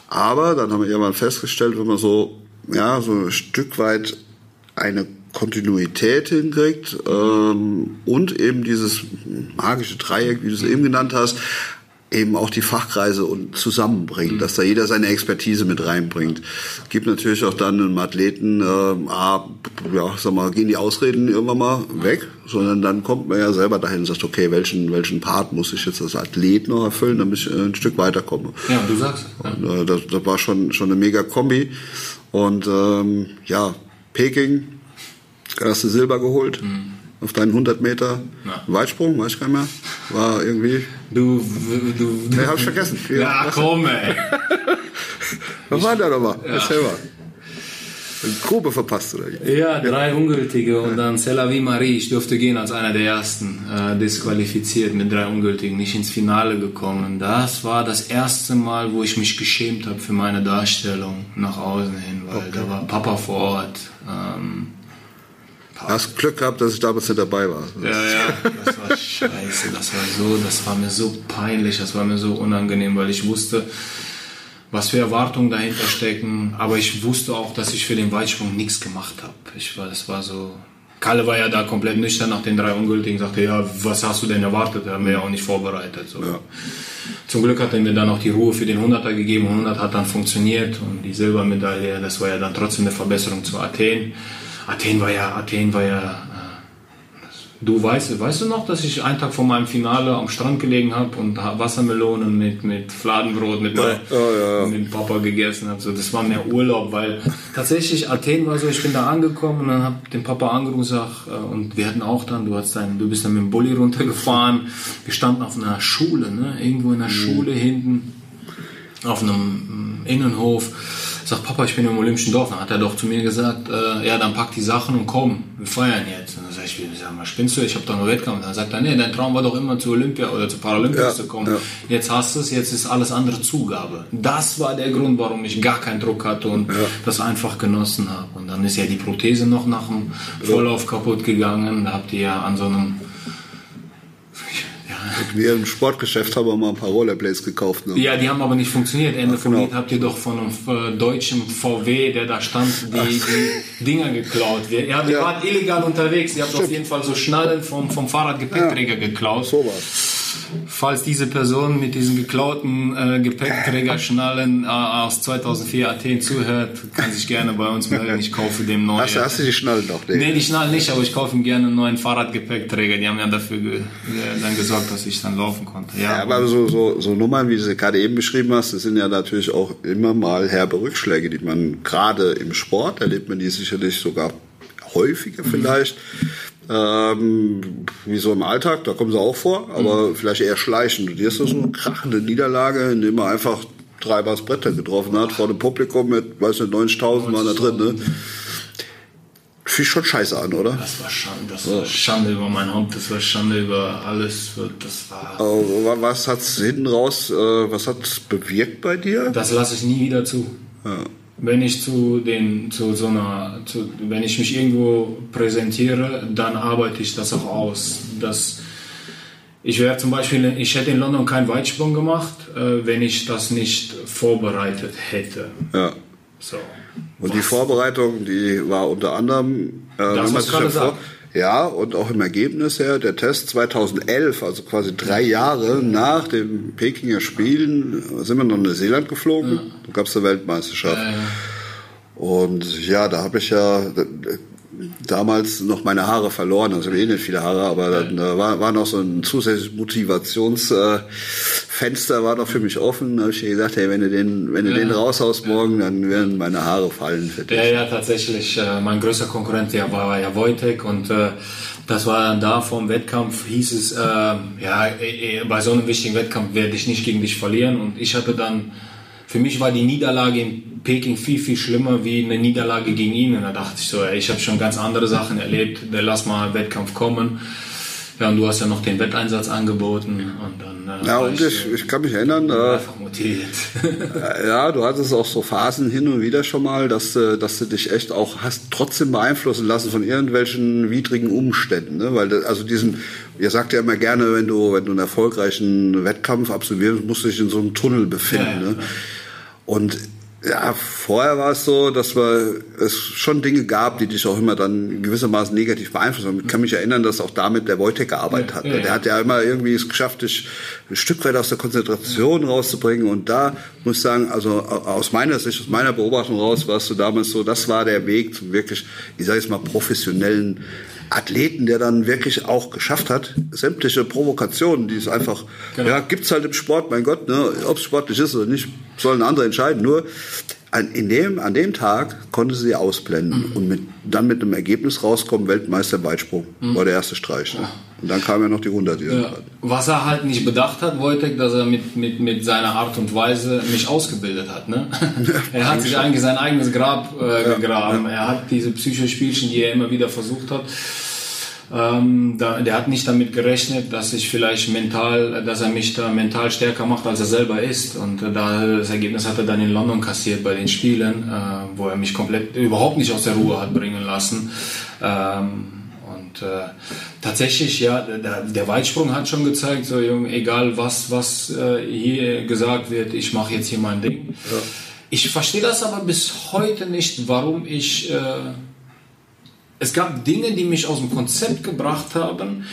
Aber dann haben wir irgendwann festgestellt, wenn man so, ja, so ein Stück weit eine Kontinuität hinkriegt ähm, und eben dieses magische Dreieck, wie du es eben genannt hast, eben auch die Fachkreise und zusammenbringt, dass da jeder seine Expertise mit reinbringt. Gibt natürlich auch dann einen Athleten, äh, ah, ja, sag mal, gehen die Ausreden irgendwann mal weg, sondern dann kommt man ja selber dahin und sagt, okay, welchen, welchen Part muss ich jetzt als Athlet noch erfüllen, damit ich ein Stück weiterkomme. Ja, du sagst. Und, äh, das, das war schon, schon eine mega Kombi. Und ähm, ja, Peking, du Silber geholt. Mhm auf deinen 100 Meter ja. Weitsprung, weiß ich gar nicht mehr. War irgendwie. Du, du, du. Nee, hab ich vergessen. Ja, komm, ey. <laughs> Was war da nochmal? Ja. Erzähl mal. Eine Grube verpasst, oder? Ja, drei ja. ungültige und dann Celavi Marie. Ich durfte gehen als einer der ersten. Äh, disqualifiziert mit drei ungültigen, nicht ins Finale gekommen. Das war das erste Mal, wo ich mich geschämt habe für meine Darstellung nach außen hin, weil okay. da war Papa vor Ort. Ähm, Hast Glück gehabt, dass ich damals nicht dabei war. Ja, ja, das war scheiße. Das war so, das war mir so peinlich, das war mir so unangenehm, weil ich wusste, was für Erwartungen dahinter stecken. Aber ich wusste auch, dass ich für den Weitsprung nichts gemacht habe. Ich war, das war so. Kalle war ja da komplett nüchtern nach den drei Ungültigen, sagte, ja, was hast du denn erwartet? Da haben wir ja auch nicht vorbereitet. So. Ja. Zum Glück hat er mir dann auch die Ruhe für den 100er gegeben. 100 hat dann funktioniert und die Silbermedaille, das war ja dann trotzdem eine Verbesserung zu Athen. Athen war ja, Athen war ja. Äh, du weißt, weißt du noch, dass ich einen Tag vor meinem Finale am Strand gelegen habe und Wassermelonen mit, mit Fladenbrot mit, ja, ja, ja. mit Papa gegessen habe? So, das war mehr Urlaub, weil tatsächlich Athen war so, ich bin da angekommen und dann habe den Papa angerufen und, sag, äh, und wir hatten auch dann, du, hast dein, du bist dann mit dem Bulli runtergefahren. Wir standen auf einer Schule, ne? irgendwo in der mhm. Schule hinten, auf einem mm, Innenhof Sagt Papa, ich bin im Olympischen Dorf. Dann hat er doch zu mir gesagt, äh, ja, dann pack die Sachen und komm, wir feiern jetzt. Und dann sag ich, wie sag mal, spinnst du? Ich habe doch nur Wettkampf. Dann sagt er, nee, dein Traum war doch immer zu Olympia oder zu Paralympics ja, zu kommen. Ja. Jetzt hast du es, jetzt ist alles andere Zugabe. Das war der Grund, warum ich gar keinen Druck hatte und ja. das einfach genossen habe. Und dann ist ja die Prothese noch nach dem Vorlauf kaputt gegangen. Da habt ihr ja an so einem <laughs> wir im Sportgeschäft haben wir mal ein paar Rollerblades gekauft. Ne? Ja, die haben aber nicht funktioniert. Ende vom genau. Lied habt ihr doch von einem äh, deutschen VW, der da stand, die, die Dinger geklaut. Ja, ihr ja. wart illegal unterwegs. Ihr habt Stimmt. auf jeden Fall so Schnallen vom, vom Fahrradgepäckträger ja. geklaut. So was. Falls diese Person mit diesen geklauten äh, Gepäckträgerschnallen äh, aus 2004 Athen zuhört, kann sich gerne bei uns melden. Ich kaufe dem neuen. Hast, hast du die Schnallen noch? Nee. nee, die Schnallen nicht, aber ich kaufe ihm gerne einen neuen Fahrradgepäckträger. Die haben ja dafür ge dann gesorgt, dass ich dann laufen konnte. Ja, ja aber so, so, so Nummern, wie du sie gerade eben beschrieben hast, das sind ja natürlich auch immer mal herbe Rückschläge, die man gerade im Sport erlebt man die sicherlich sogar häufiger vielleicht. Mhm ähm, wie so im Alltag, da kommen sie auch vor, aber mhm. vielleicht eher schleichend. Und hier ist das so eine krachende Niederlage, in der man einfach drei Bars Bretter getroffen hat, vor dem Publikum mit, weiß nicht, 90.000 waren da drin, ne? Fühlt schon scheiße an, oder? Das war Schande, das war Schande über mein Haupt, das war Schande über alles, das war... Aber was hat's hinten raus, äh, was hat's bewirkt bei dir? Das lasse ich nie wieder zu. Ja wenn ich zu den zu so einer zu, wenn ich mich irgendwo präsentiere, dann arbeite ich das auch aus. Das ich wäre zum Beispiel, ich hätte in London keinen Weitsprung gemacht, äh, wenn ich das nicht vorbereitet hätte. Ja. So. Und Was? die Vorbereitung, die war unter anderem, äh, das, was gerade sagt. Ja, und auch im Ergebnis her, der Test 2011, also quasi drei Jahre nach den Pekinger Spielen, sind wir nach Neuseeland geflogen. Ja. Da gab es eine Weltmeisterschaft. Ja, ja. Und ja, da habe ich ja, damals noch meine Haare verloren, also eh nicht viele Haare, aber dann äh, war, war noch so ein zusätzliches Motivationsfenster äh, war noch für mich offen. Da habe ich gesagt, hey, wenn du den, wenn du ja. den raushaust morgen, dann werden meine Haare fallen für dich. Ja, ja, tatsächlich. Äh, mein größter Konkurrent der war ja Wojtek und äh, das war dann da vom Wettkampf, hieß es, äh, ja, äh, äh, bei so einem wichtigen Wettkampf werde ich nicht gegen dich verlieren. Und ich hatte dann, für mich war die Niederlage in Peking viel, viel schlimmer wie eine Niederlage gegen ihn. Und da dachte ich so, ey, ich habe schon ganz andere Sachen erlebt, lass mal Wettkampf kommen. Ja, und du hast ja noch den Wetteinsatz angeboten und dann. Äh, ja, und ich, ich, kann mich erinnern. Äh, einfach motiviert. <laughs> ja, du hattest auch so Phasen hin und wieder schon mal, dass, äh, dass du dich echt auch hast trotzdem beeinflussen lassen von irgendwelchen widrigen Umständen. Ne? Weil, also diesen, ihr sagt ja immer gerne, wenn du, wenn du einen erfolgreichen Wettkampf absolvierst, musst du dich in so einem Tunnel befinden. Ja, ja, ne? Und ja, vorher war es so, dass wir, es schon Dinge gab, die dich auch immer dann gewissermaßen negativ beeinflusst haben. Ich kann mich erinnern, dass auch damit der Wojtek gearbeitet hat. Ja, ja. Der hat ja immer irgendwie es geschafft, dich ein Stück weit aus der Konzentration rauszubringen. Und da muss ich sagen, also aus meiner Sicht, aus meiner Beobachtung raus, warst du damals so, das war der Weg zum wirklich, ich sage jetzt mal, professionellen Athleten, der dann wirklich auch geschafft hat, sämtliche Provokationen, die es einfach, genau. ja, gibt's halt im Sport, mein Gott, ne, ob es sportlich ist oder nicht, sollen andere entscheiden. Nur an, in dem, an dem Tag konnte sie ausblenden mhm. und mit, dann mit einem Ergebnis rauskommen, Weltmeister Weitsprung, mhm. war der erste Streich. Ne? Und dann kam ja noch die 100. Die ja. Was er halt nicht bedacht hat, Wojtek, dass er mit, mit, mit seiner Art und Weise mich ausgebildet hat. Ne? Ja, <laughs> er hat sich eigentlich sein eigenes Grab äh, gegraben. Er hat diese Psychospielchen, die er immer wieder versucht hat, ähm, da, der hat nicht damit gerechnet, dass ich vielleicht mental, dass er mich da mental stärker macht, als er selber ist. Und äh, da, das Ergebnis hat er dann in London kassiert bei den Spielen, äh, wo er mich komplett überhaupt nicht aus der Ruhe hat bringen lassen. Ähm, und äh, tatsächlich, ja, der, der Weitsprung hat schon gezeigt, so Junge, egal was, was äh, hier gesagt wird, ich mache jetzt hier mein Ding. Ja. Ich verstehe das aber bis heute nicht, warum ich äh, es gab Dinge, die mich aus dem Konzept gebracht haben,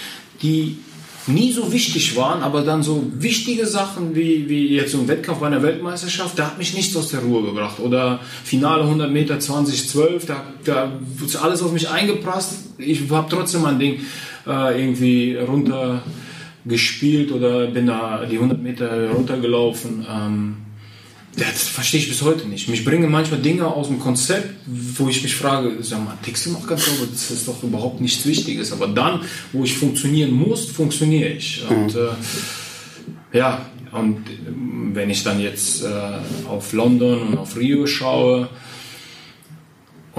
die nie so wichtig waren, aber dann so wichtige Sachen wie, wie jetzt so ein Wettkampf bei einer Weltmeisterschaft, da hat mich nichts aus der Ruhe gebracht. Oder Finale 100 Meter 2012, da, da ist alles auf mich eingeprasst. Ich habe trotzdem mein Ding äh, irgendwie runtergespielt oder bin da die 100 Meter runtergelaufen. Ähm, das verstehe ich bis heute nicht. Mich bringen manchmal Dinge aus dem Konzept, wo ich mich frage, sag mal, tickst du noch ganz sauber? Das ist doch überhaupt nichts Wichtiges. Aber dann, wo ich funktionieren muss, funktioniere ich. Und mhm. äh, ja, und wenn ich dann jetzt äh, auf London und auf Rio schaue,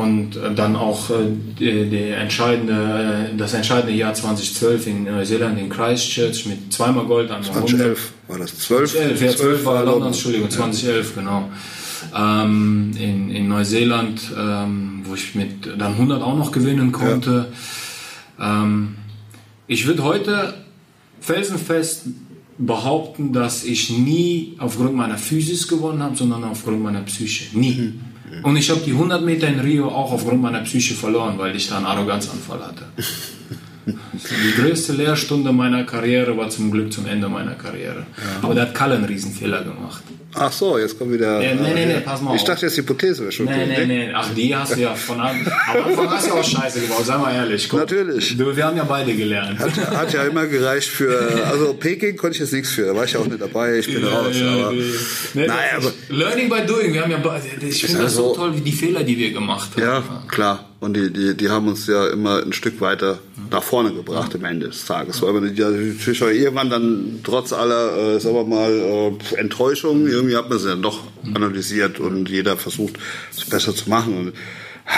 und äh, dann auch äh, die, die entscheidende, äh, das entscheidende Jahr 2012 in Neuseeland in Christchurch mit zweimal Gold an 2011 war das 12? 2011, ja, 12 war London, Entschuldigung, 2011, genau. Ähm, in, in Neuseeland, ähm, wo ich mit dann 100 auch noch gewinnen konnte. Ja. Ähm, ich würde heute felsenfest behaupten, dass ich nie aufgrund meiner Physis gewonnen habe, sondern aufgrund meiner Psyche. Nie. Mhm. Und ich habe die 100 Meter in Rio auch aufgrund meiner Psyche verloren, weil ich da einen Arroganzanfall hatte. <laughs> Die größte Lehrstunde meiner Karriere war zum Glück zum Ende meiner Karriere. Ja. Aber der hat Kalle einen Riesenfehler gemacht. Ach so, jetzt kommt wieder. Ja, nee, nee, nee, pass mal Ich dachte jetzt, die Hypothese wäre schon Nee, nee, nee. Ach, die hast du ja von Anfang <laughs> Anfang hast du auch Scheiße gebaut, sei mal ehrlich. Guck, Natürlich. Du, wir haben ja beide gelernt. Hat, hat, ja immer gereicht für. Also, Peking konnte ich jetzt nichts für. Da war ich ja auch nicht dabei. Ich bin ja, raus. Ja, aber, nee. naja, aber. Learning by doing. Wir haben ja. Ich finde das so also toll, wie die Fehler, die wir gemacht haben. Ja, klar. Und die, die, die haben uns ja immer ein Stück weiter nach vorne gebracht am Ende des Tages. Weil man ja natürlich irgendwann dann trotz aller, äh, sagen wir mal, äh, Enttäuschung, irgendwie hat man sie dann doch analysiert und jeder versucht, es besser zu machen. Und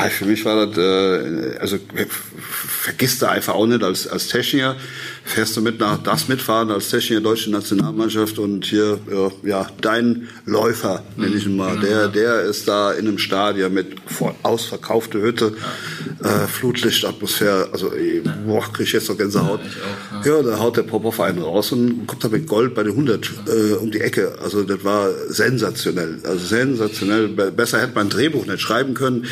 für mich war das, äh, also vergisst du einfach auch nicht als, als Techniker, fährst du mit nach das mitfahren als Techniker deutsche Nationalmannschaft und hier, ja, dein Läufer, nenne ich ihn mal, genau, der, der ist da in einem Stadion mit ausverkaufte Hütte, äh, Flutlichtatmosphäre, also boah, krieg ich jetzt noch Gänsehaut. Ja da haut der Popov einen raus und kommt da mit Gold bei den 100 äh, um die Ecke. Also das war sensationell, also sensationell. Besser hätte man ein Drehbuch nicht schreiben können.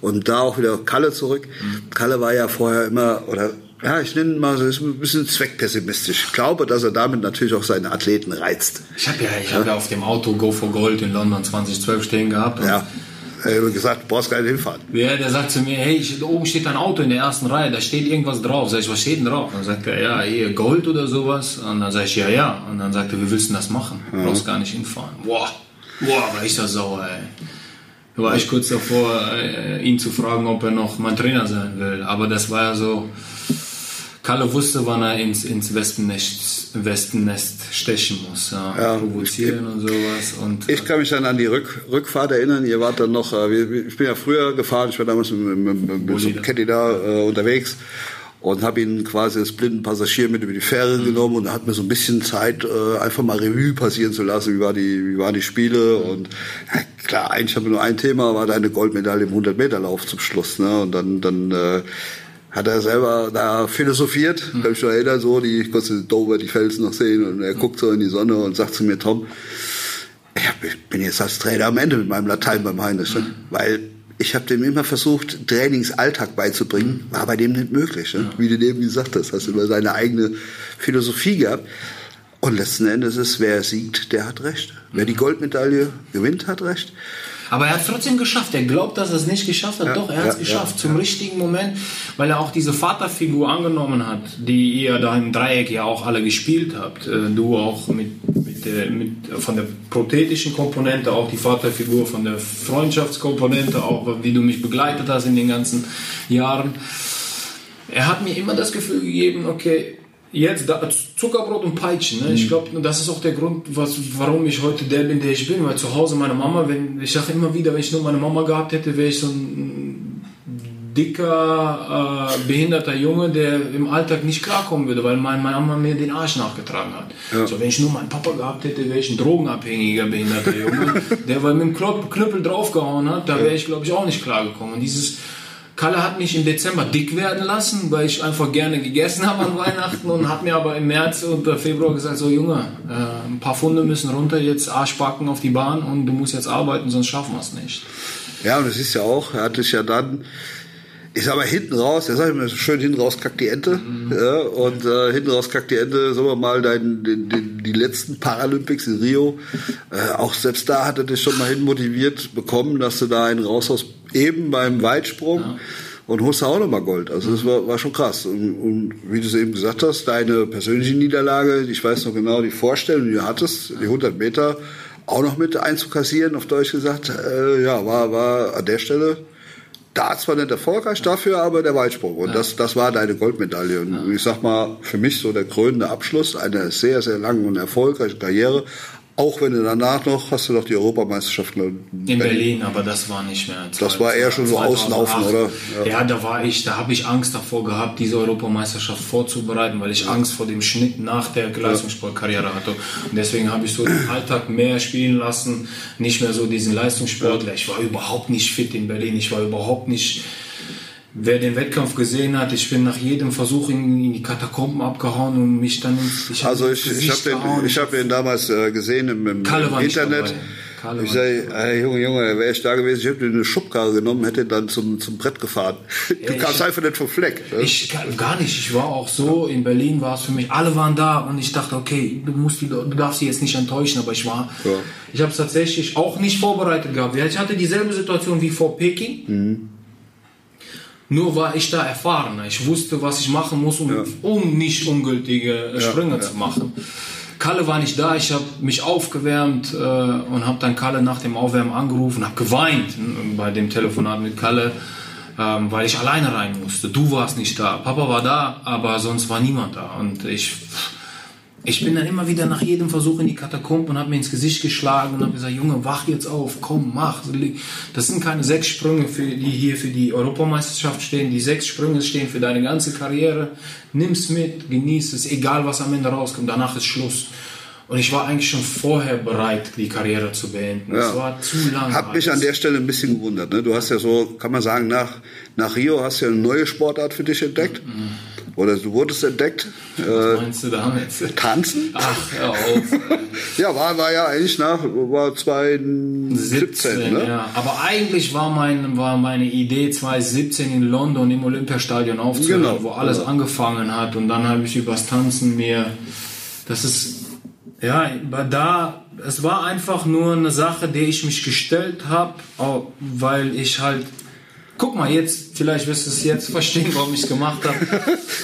Und da auch wieder Kalle zurück. Mhm. Kalle war ja vorher immer, oder ja, ich nenne mal so ist ein bisschen zweckpessimistisch. Ich glaube, dass er damit natürlich auch seine Athleten reizt. Ich habe ja, ich ja. habe ja auf dem Auto Go for Gold in London 2012 stehen gehabt. ja. Er hat gesagt, du brauchst gar nicht hinfahren. Ja, der sagt zu mir, hey, ich, oben steht ein Auto in der ersten Reihe, da steht irgendwas drauf. Sag ich, was steht denn drauf? Dann sagt er, ja, hier Gold oder sowas. Und dann sag ich, ja, ja. Und dann sagt er, wie willst du das machen? Du brauchst gar nicht hinfahren. Boah, boah, war ich da sauer, ey. Da war ich kurz davor, äh, ihn zu fragen, ob er noch mein Trainer sein will. Aber das war ja so, Kalle wusste, wann er ins, ins Wespennest, Wespennest stechen muss, ja, ja provozieren ich, und sowas. Und, ich kann mich dann an die Rück, Rückfahrt erinnern. Ihr wart dann noch, äh, ich bin ja früher gefahren, ich war damals mit, mit, mit, mit so Caddy da äh, unterwegs und habe ihn quasi als blinden Passagier mit über die Fähre mhm. genommen und hat mir so ein bisschen Zeit äh, einfach mal Revue passieren zu lassen, wie war die wie waren die Spiele mhm. und ja, klar eigentlich haben wir nur ein Thema war deine Goldmedaille im 100 Meter Lauf zum Schluss ne und dann dann äh, hat er selber da philosophiert, mhm. kann ich mich erinnern, so, die, ich konnte Dover die Felsen noch sehen und er guckt so in die Sonne und sagt zu mir, Tom, ich bin jetzt als Trainer am Ende mit meinem Latein beim Heinrich, mhm. weil ich habe dem immer versucht, Trainingsalltag beizubringen, war bei dem nicht möglich. Ne? Wie du eben gesagt hast, hast du immer seine eigene Philosophie gehabt. Und letzten Endes ist, wer siegt, der hat recht. Wer die Goldmedaille gewinnt, hat recht. Aber er hat es trotzdem geschafft. Er glaubt, dass er es nicht geschafft hat. Ja, Doch, er hat es ja, geschafft. Ja, zum richtigen Moment, weil er auch diese Vaterfigur angenommen hat, die ihr da im Dreieck ja auch alle gespielt habt. Äh, du auch mit, mit, der, mit von der prothetischen Komponente, auch die Vaterfigur von der Freundschaftskomponente, auch wie du mich begleitet hast in den ganzen Jahren. Er hat mir immer das Gefühl gegeben, okay, Jetzt da, Zuckerbrot und Peitschen. Ne? Ich mhm. glaube, das ist auch der Grund, was, warum ich heute der bin, der ich bin. Weil zu Hause meine Mama, wenn ich sage immer wieder, wenn ich nur meine Mama gehabt hätte, wäre ich so ein dicker, äh, behinderter Junge, der im Alltag nicht klarkommen würde, weil meine Mama mir den Arsch nachgetragen hat. Ja. So, wenn ich nur meinen Papa gehabt hätte, wäre ich ein drogenabhängiger, behinderter Junge, <laughs> der weil mit dem Knüppel draufgehauen hat, da wäre ich, glaube ich, auch nicht klargekommen. Und dieses Kalle hat mich im Dezember dick werden lassen, weil ich einfach gerne gegessen habe an Weihnachten und hat mir aber im März und Februar gesagt, so Junge, äh, ein paar Funde müssen runter, jetzt Arschbacken auf die Bahn und du musst jetzt arbeiten, sonst schaffen wir es nicht. Ja, und das ist ja auch, er hat sich ja dann, ich sag mal, hinten raus, er sagt immer schön, hinten raus kackt die Ente. Mhm. Ja, und äh, hinten raus kackt die Ente, sagen wir mal, dein, den, den, die letzten Paralympics in Rio. Äh, auch selbst da hat er dich schon mal hin motiviert bekommen, dass du da einen raus aus eben beim Weitsprung. Ja. Und holst auch nochmal Gold. Also das war, war schon krass. Und, und wie du es eben gesagt hast, deine persönliche Niederlage, ich weiß noch genau die Vorstellung, die du hattest, die 100 Meter auch noch mit einzukassieren, auf Deutsch gesagt, äh, ja, war, war an der Stelle da zwar nicht erfolgreich dafür, aber der Weitsprung. Und ja. das, das war deine Goldmedaille. Und ja. ich sag mal, für mich so der krönende Abschluss einer sehr, sehr langen und erfolgreichen Karriere. Auch wenn du danach noch, hast du noch die Europameisterschaft in Berlin. Berlin, aber das war nicht mehr. Das war eher schon so auslaufen, oder? Ja. ja, da war ich, da habe ich Angst davor gehabt, diese Europameisterschaft vorzubereiten, weil ich Angst vor dem Schnitt nach der Leistungssportkarriere hatte. Und deswegen habe ich so den Alltag mehr spielen lassen, nicht mehr so diesen Leistungssportler. Ich war überhaupt nicht fit in Berlin, ich war überhaupt nicht Wer den Wettkampf gesehen hat, ich bin nach jedem Versuch in die Katakomben abgehauen und mich dann ich Also ich, ich habe den, ich hab den damals äh, gesehen im, im, im Internet. Ich sage, hey, Junge, Junge, wäre ich da gewesen, ich hätte eine Schubkarre genommen, hätte dann zum, zum Brett gefahren. Du ja, kamst einfach nicht vom Fleck. Ne? Ich gar nicht. Ich war auch so, in Berlin war es für mich, alle waren da und ich dachte, okay, du musst die, du darfst sie jetzt nicht enttäuschen, aber ich war, ja. ich habe es tatsächlich auch nicht vorbereitet gehabt. Ich hatte dieselbe Situation wie vor Peking. Mhm nur war ich da erfahrener. Ich wusste, was ich machen muss, um, ja. um nicht ungültige ja, Sprünge ja. zu machen. Kalle war nicht da, ich habe mich aufgewärmt äh, und habe dann Kalle nach dem Aufwärmen angerufen, habe geweint äh, bei dem Telefonat mit Kalle, ähm, weil ich alleine rein musste. Du warst nicht da, Papa war da, aber sonst war niemand da und ich ich bin dann immer wieder nach jedem Versuch in die Katakomben und habe mir ins Gesicht geschlagen und habe gesagt, Junge, wach jetzt auf, komm, mach. Das sind keine sechs Sprünge, für, die hier für die Europameisterschaft stehen. Die sechs Sprünge stehen für deine ganze Karriere. Nimm's mit, genieß es, egal was am Ende rauskommt. Danach ist Schluss. Und ich war eigentlich schon vorher bereit, die Karriere zu beenden. Es war zu lang. Hab mich an der Stelle ein bisschen gewundert. Ne? Du hast ja so, kann man sagen, nach, nach Rio hast du ja eine neue Sportart für dich entdeckt. Mhm. Oder du wurdest entdeckt. Was äh, meinst du damit? Tanzen? Ach, hör auf. <laughs> ja, war, war ja eigentlich nach war 2017, ne? Ja. Aber eigentlich war, mein, war meine Idee 2017 in London im Olympiastadion aufzuhören, genau. wo alles ja. angefangen hat. Und dann habe ich übers Tanzen mir, das ist, ja, da es war einfach nur eine Sache, der ich mich gestellt habe, weil ich halt Guck mal, jetzt, vielleicht wirst du es jetzt <laughs> verstehen, warum ich es gemacht habe.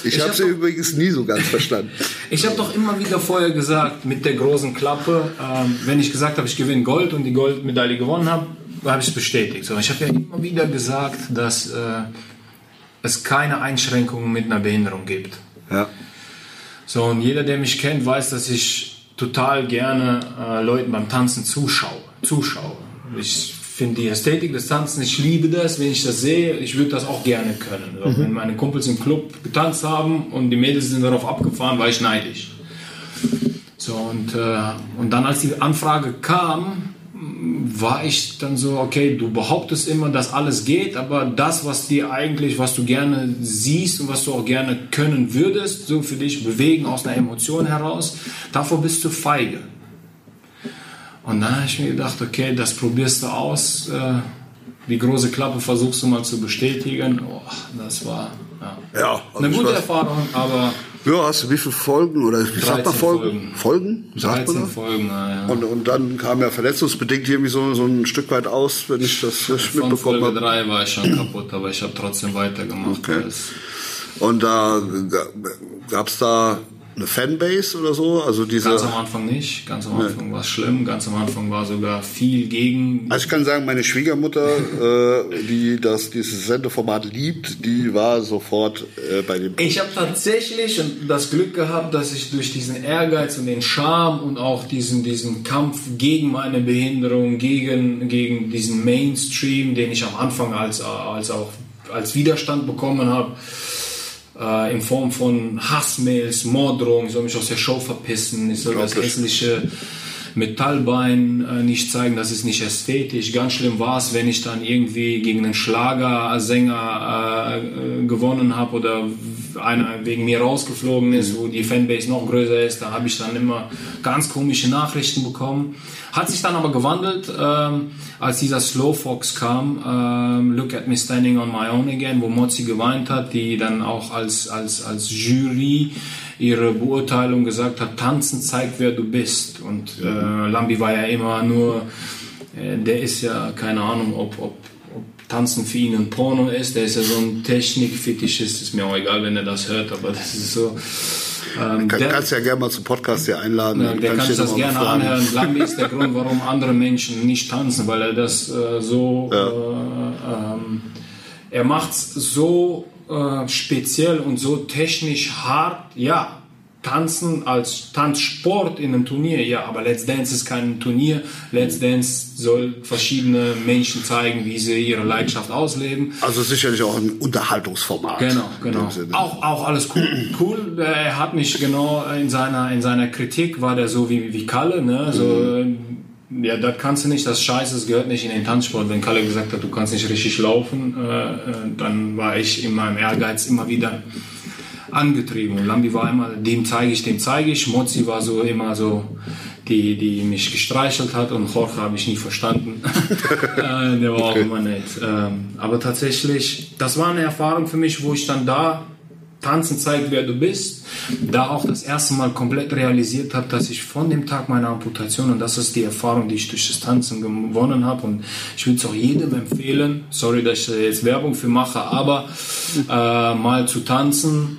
ich, ich habe es hab übrigens nie so ganz verstanden. <laughs> ich habe doch immer wieder vorher gesagt, mit der großen Klappe, ähm, wenn ich gesagt habe, ich gewinne Gold und die Goldmedaille gewonnen habe, habe ich es bestätigt. So, ich habe ja immer wieder gesagt, dass äh, es keine Einschränkungen mit einer Behinderung gibt. Ja. So, und jeder, der mich kennt, weiß, dass ich total gerne äh, Leuten beim Tanzen zuschaue. zuschaue. Ich finde die Ästhetik des Tanzen, ich liebe das, wenn ich das sehe, ich würde das auch gerne können. Mhm. Wenn meine Kumpels im Club getanzt haben und die Mädels sind darauf abgefahren, war ich neidisch. So, und, äh, und dann, als die Anfrage kam, war ich dann so, okay, du behauptest immer, dass alles geht, aber das, was dir eigentlich, was du gerne siehst und was du auch gerne können würdest, so für dich bewegen aus einer Emotion heraus, davor bist du feige. Und dann habe ich mir gedacht, okay, das probierst du aus. Äh, die große Klappe versuchst du mal zu bestätigen. Oh, das war ja, ja also eine gute Erfahrung, aber ja, hast du wie viele Folgen oder 13 Folgen? Folgen? 13 Folgen, ja. Und, und dann kam ja verletzungsbedingt irgendwie so, so ein Stück weit aus, wenn ich das richtig mitbekommen habe. Folge 3 war ich schon kaputt, aber ich habe trotzdem weitergemacht. Okay. Und da gab es da eine Fanbase oder so? Also diese ganz am Anfang nicht. Ganz am Anfang nee. war es schlimm. Ganz am Anfang war sogar viel gegen. Also ich kann sagen, meine Schwiegermutter, äh, die das dieses Sendeformat liebt, die war sofort äh, bei dem. Ich habe tatsächlich das Glück gehabt, dass ich durch diesen Ehrgeiz und den Charme und auch diesen diesen Kampf gegen meine Behinderung, gegen gegen diesen Mainstream, den ich am Anfang als als auch als Widerstand bekommen habe äh, in Form von Hassmails, Morddrohungen, ich soll mich aus der Show verpissen, ich soll das hässliche Metallbein äh, nicht zeigen, das ist nicht ästhetisch. Ganz schlimm war es, wenn ich dann irgendwie gegen einen Schlagersänger äh, gewonnen habe oder einer wegen mir rausgeflogen ist, wo die Fanbase noch größer ist, da habe ich dann immer ganz komische Nachrichten bekommen. Hat sich dann aber gewandelt, ähm, als dieser Slow Fox kam, ähm, Look at Me Standing on My Own Again, wo Mozzi geweint hat, die dann auch als, als, als Jury ihre Beurteilung gesagt hat, tanzen zeigt, wer du bist. Und äh, Lambi war ja immer nur, äh, der ist ja, keine Ahnung, ob, ob, ob Tanzen für ihn ein Porno ist, der ist ja so ein Technikfetischist, ist mir auch egal, wenn er das hört, aber das ist so ähm, Kann, der, kannst ja gerne mal zum Podcast hier einladen. Ja, der kann sich das gerne anhören. Lambi ist der Grund, warum andere Menschen nicht tanzen, weil er das äh, so, ja. äh, ähm, er macht es so äh, speziell und so technisch hart, ja, Tanzen als Tanzsport in einem Turnier, ja, aber Let's Dance ist kein Turnier. Let's Dance soll verschiedene Menschen zeigen, wie sie ihre Leidenschaft ausleben. Also sicherlich auch ein Unterhaltungsformat. Genau, genau. Auch, auch alles cool. <clears throat> cool. Er hat mich genau in seiner, in seiner Kritik war der so wie, wie Kalle, ne, so, mhm. Ja, das kannst du nicht, das Scheiße, das gehört nicht in den Tanzsport. Wenn Kalle gesagt hat, du kannst nicht richtig laufen, äh, äh dann war ich in meinem Ehrgeiz immer wieder angetrieben. Und Lambi war immer, dem zeige ich, dem zeige ich. Mozzi war so immer so, die, die mich gestreichelt hat und Jorge habe ich nie verstanden. <laughs> Äh, der war okay. auch immer nett. Ähm, aber tatsächlich, das war eine Erfahrung für mich, wo ich dann da Tanzen zeigt, wer du bist. Da auch das erste Mal komplett realisiert habe, dass ich von dem Tag meiner Amputation, und das ist die Erfahrung, die ich durch das Tanzen gewonnen habe, und ich würde es auch jedem empfehlen, sorry, dass ich jetzt Werbung für mache, aber äh, mal zu tanzen,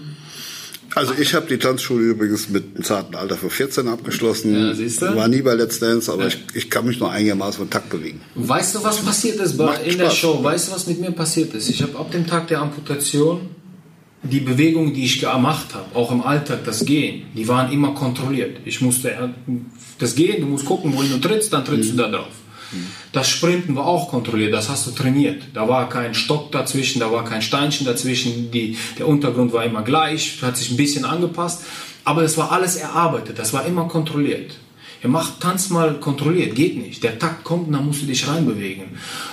also ich habe die Tanzschule übrigens mit einem zarten Alter von 14 abgeschlossen. Ja, siehst du? War nie bei Let's Dance, aber ja. ich, ich kann mich nur einigermaßen von Takt bewegen. Weißt du, was passiert ist bei, in Spaß. der Show? Weißt du, was mit mir passiert ist? Ich habe ab dem Tag der Amputation die Bewegungen, die ich gemacht habe, auch im Alltag, das Gehen, die waren immer kontrolliert. Ich musste das Gehen, du musst gucken, wohin du trittst, dann trittst mhm. du da drauf. Das Sprinten war auch kontrolliert, das hast du trainiert. Da war kein Stock dazwischen, da war kein Steinchen dazwischen, die, der Untergrund war immer gleich, hat sich ein bisschen angepasst, aber es war alles erarbeitet, das war immer kontrolliert. Ihr macht Tanz mal kontrolliert, geht nicht. Der Takt kommt, dann musst du dich reinbewegen.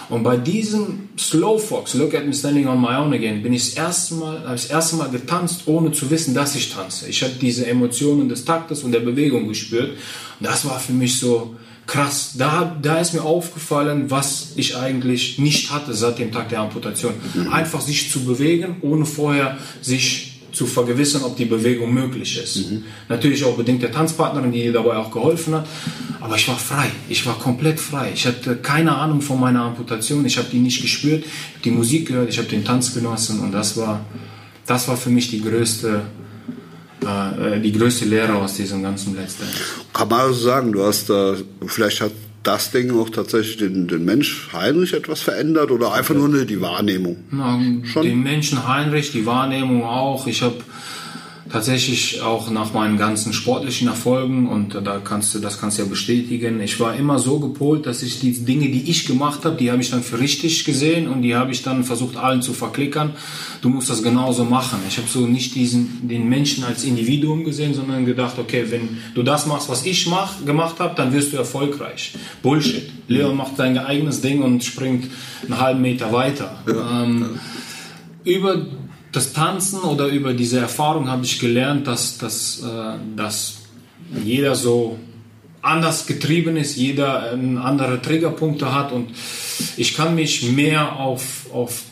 Und bei diesem Slow Fox, Look at me standing on my own again, bin ich das erste Mal, habe das erste Mal getanzt, ohne zu wissen, dass ich tanze. Ich habe diese Emotionen des Taktes und der Bewegung gespürt. Und das war für mich so, krass, da, da ist mir aufgefallen, was ich eigentlich nicht hatte seit dem Tag der Amputation. Mhm. Einfach sich zu bewegen, ohne vorher sich zu vergewissern, ob die Bewegung möglich ist. Mhm. Natürlich auch bedingt der Tanzpartnerin, die dabei auch geholfen hat. Aber ich war frei. Ich war komplett frei. Ich hatte keine Ahnung von meiner Amputation. Ich habe die nicht gespürt. Die Musik gehört. Ich habe den Tanz genossen. Und das war, das war für mich die größte, äh, die größte Lehre aus diesem ganzen Letzten. Kann man also sagen, du hast da, vielleicht hat das Ding auch tatsächlich den, den Mensch Heinrich etwas verändert oder einfach nur die Wahrnehmung? Na, Schon? Den Menschen Heinrich, die Wahrnehmung auch. Ich habe tatsächlich auch nach meinen ganzen sportlichen Erfolgen und da kannst du das kannst du ja bestätigen. Ich war immer so gepolt, dass ich die Dinge, die ich gemacht habe, die habe ich dann für richtig gesehen und die habe ich dann versucht allen zu verklickern. Du musst das genauso machen. Ich habe so nicht diesen den Menschen als Individuum gesehen, sondern gedacht, okay, wenn du das machst, was ich mach, gemacht habe, dann wirst du erfolgreich. Bullshit. Leon macht sein eigenes Ding und springt einen halben Meter weiter. Ja. Ähm, über das Tanzen oder über diese Erfahrung habe ich gelernt, dass, dass, äh, dass jeder so anders getrieben ist, jeder andere Triggerpunkte hat und ich kann mich mehr auf, auf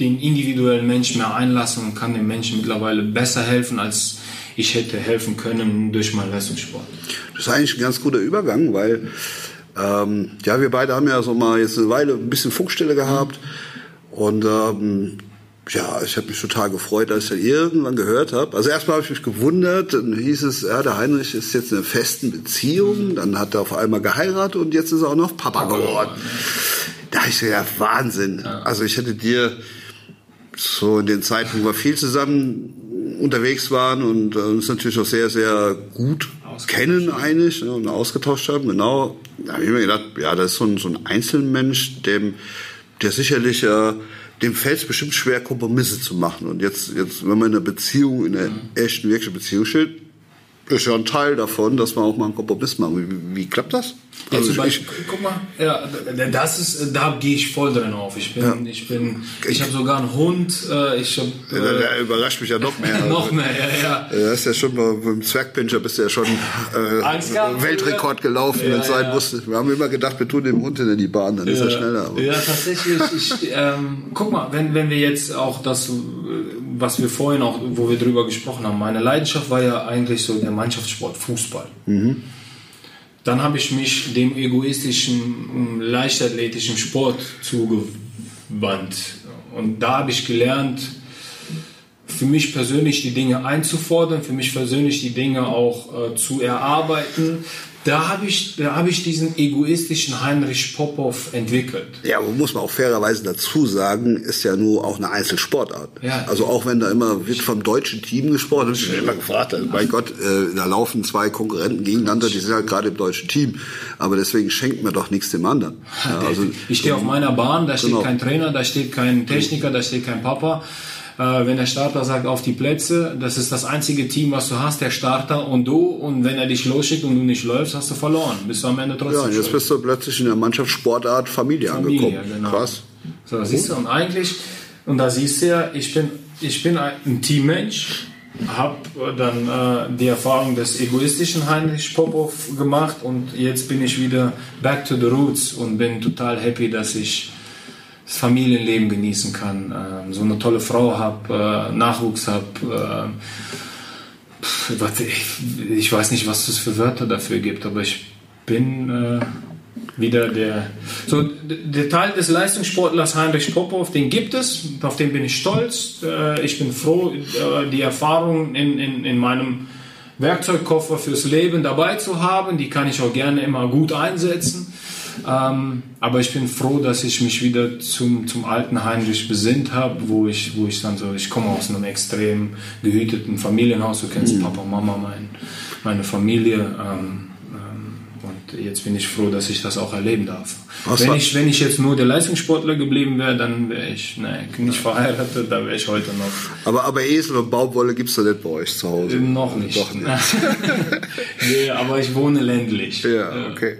den individuellen Menschen mehr einlassen und kann dem Menschen mittlerweile besser helfen, als ich hätte helfen können durch meinen Leistungssport. Das ist eigentlich ein ganz guter Übergang, weil ähm, ja, wir beide haben ja so mal jetzt eine Weile ein bisschen Funkstelle gehabt und ähm, ja, ich habe mich total gefreut, als ich dann irgendwann gehört habe. Also erstmal habe ich mich gewundert, dann hieß es, ja, der Heinrich ist jetzt in einer festen Beziehung, dann hat er auf einmal geheiratet und jetzt ist er auch noch Papa geworden. Da habe ich gedacht, Wahnsinn. Also ich hätte dir so in den Zeiten, wo wir viel zusammen unterwegs waren und uns natürlich auch sehr, sehr gut kennen eigentlich ne, und ausgetauscht haben, genau, da habe ich mir gedacht, ja, das ist so ein, so ein Einzelmensch, dem, der sicherlich äh, dem fällt es bestimmt schwer, Kompromisse zu machen. Und jetzt, jetzt, wenn man in einer Beziehung, in einer mhm. echten, wirklichen Beziehung steht, ist ja ein Teil davon, dass man auch mal einen Kompromiss macht. Wie, wie klappt das? Also ich, Beispiel, guck mal, ja, das ist, da gehe ich voll drin auf. Ich bin, ja. ich bin, ich habe sogar einen Hund. Äh, ich hab, äh, ja, der überrascht mich ja noch mehr. <laughs> noch mehr, ja, ja. Du hast ja schon mal beim Zwergpinscher bist du ja schon äh, Weltrekord gelaufen, wenn es sein musste. Wir haben immer gedacht, wir tun dem Hund in die Bahn, dann ist er schneller. Aber. Ja, tatsächlich. Ich, ähm, guck mal, wenn, wenn wir jetzt auch das, was wir vorhin auch, wo wir drüber gesprochen haben, meine Leidenschaft war ja eigentlich so der Mannschaftssport, Fußball. Mhm. Dann habe ich mich dem egoistischen, leichtathletischen Sport zugewandt. Und da habe ich gelernt, für mich persönlich die Dinge einzufordern, für mich persönlich die Dinge auch äh, zu erarbeiten, da habe ich, da habe ich diesen egoistischen Heinrich Popov entwickelt. Ja, aber muss man auch fairerweise dazu sagen, ist ja nur auch eine Einzelsportart. Ja, also auch wenn da immer wird vom deutschen Team gesprochen, habe ich mich immer gefragt, also mein Gott, äh, da laufen zwei Konkurrenten gegeneinander, die sind halt gerade im deutschen Team. Aber deswegen schenkt man doch nichts dem anderen. <laughs> Ja, also, ich stehe auf meiner Bahn, da steht genau. kein Trainer, da steht kein Techniker, da steht kein Papa wenn der Starter sagt, auf die Plätze, das ist das einzige Team, was du hast, der Starter und du. Und wenn er dich losschickt und du nicht läufst, hast du verloren. Bist du am Ende trotzdem. Ja, und jetzt bist du plötzlich in der Mannschaftssportart Familie, Familie angekommen. Genau. Krass. So, das siehst du. Und eigentlich, und da siehst du ja, ich bin, ich bin ein Teammensch habe dann äh, die Erfahrung des egoistischen Heinrich Popov gemacht und jetzt bin ich wieder back to the roots und bin total happy, dass ich das Familienleben genießen kann, äh, so eine tolle Frau habe, äh, Nachwuchs habe. Äh, ich, ich, weiß nicht, was es für Wörter dafür gibt, aber ich bin äh, wieder der. So, der Teil des Leistungssportlers Heinrich Popov, den gibt es, auf den bin ich stolz. Äh, ich bin froh, äh, die Erfahrung in, in, in meinem Werkzeugkoffer fürs Leben dabei zu haben. Die kann ich auch gerne immer gut einsetzen. Ähm, aber ich bin froh, dass ich mich wieder zum, zum alten Heinrich besinnt habe, wo ich, wo ich dann so, ich komme aus einem extrem gehüteten Familienhaus, du kennst mhm. Papa, Mama, mein, meine Familie. Ähm, ähm, und jetzt bin ich froh, dass ich das auch erleben darf. wenn ich, wenn ich jetzt nur der Leistungssportler geblieben wäre, dann wäre ich ne, nicht verheiratet, da wäre ich heute noch. Aber, aber Esel und Baumwolle gibt es da nicht bei euch zu Hause? Noch nicht. Doch nicht. <laughs> nee, aber ich wohne ländlich. Ja, okay.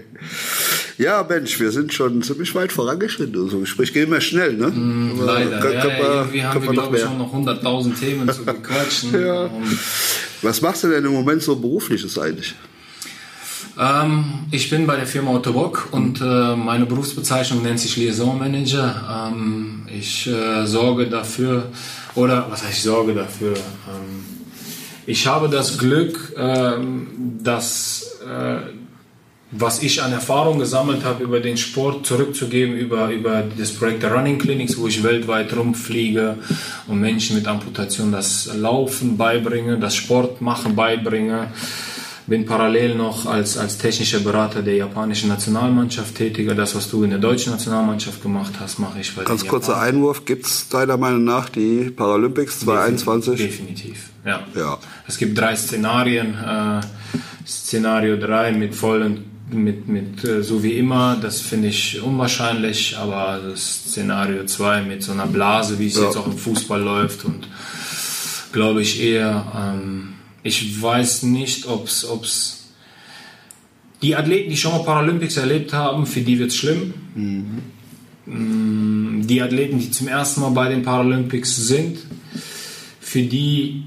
Ja, Mensch, wir sind schon ziemlich weit vorangeschritten. Also, Gespräch geht immer schnell, ne? Mm, leider. Kann, ja, kann ja, irgendwie haben wir, glaube ich, schon noch 100.000 Themen zu bequatschen. <laughs> ja. Was machst du denn im Moment so berufliches eigentlich? Ähm, ich bin bei der Firma Autobock und äh, meine Berufsbezeichnung nennt sich Liaison Manager. Ähm, ich äh, sorge dafür oder was heißt ich sorge dafür? Ähm, ich habe das Glück, ähm, dass äh, was ich an Erfahrung gesammelt habe über den Sport zurückzugeben, über, über das Projekt der Running Clinics, wo ich weltweit rumfliege und Menschen mit Amputation das Laufen beibringe, das Sport machen beibringe. Bin parallel noch als, als technischer Berater der japanischen Nationalmannschaft tätiger. Das, was du in der deutschen Nationalmannschaft gemacht hast, mache ich bei Ganz kurzer Einwurf. Gibt es deiner Meinung nach die Paralympics 2021? Definitiv, ja. ja. Es gibt drei Szenarien. Äh, Szenario 3 mit vollen mit, mit äh, so wie immer, das finde ich unwahrscheinlich, aber das Szenario 2 mit so einer Blase, wie es ja. jetzt auch im Fußball läuft und glaube ich eher, ähm, ich weiß nicht, ob es die Athleten, die schon mal Paralympics erlebt haben, für die wird es schlimm. Mhm. Mm, die Athleten, die zum ersten Mal bei den Paralympics sind, für die,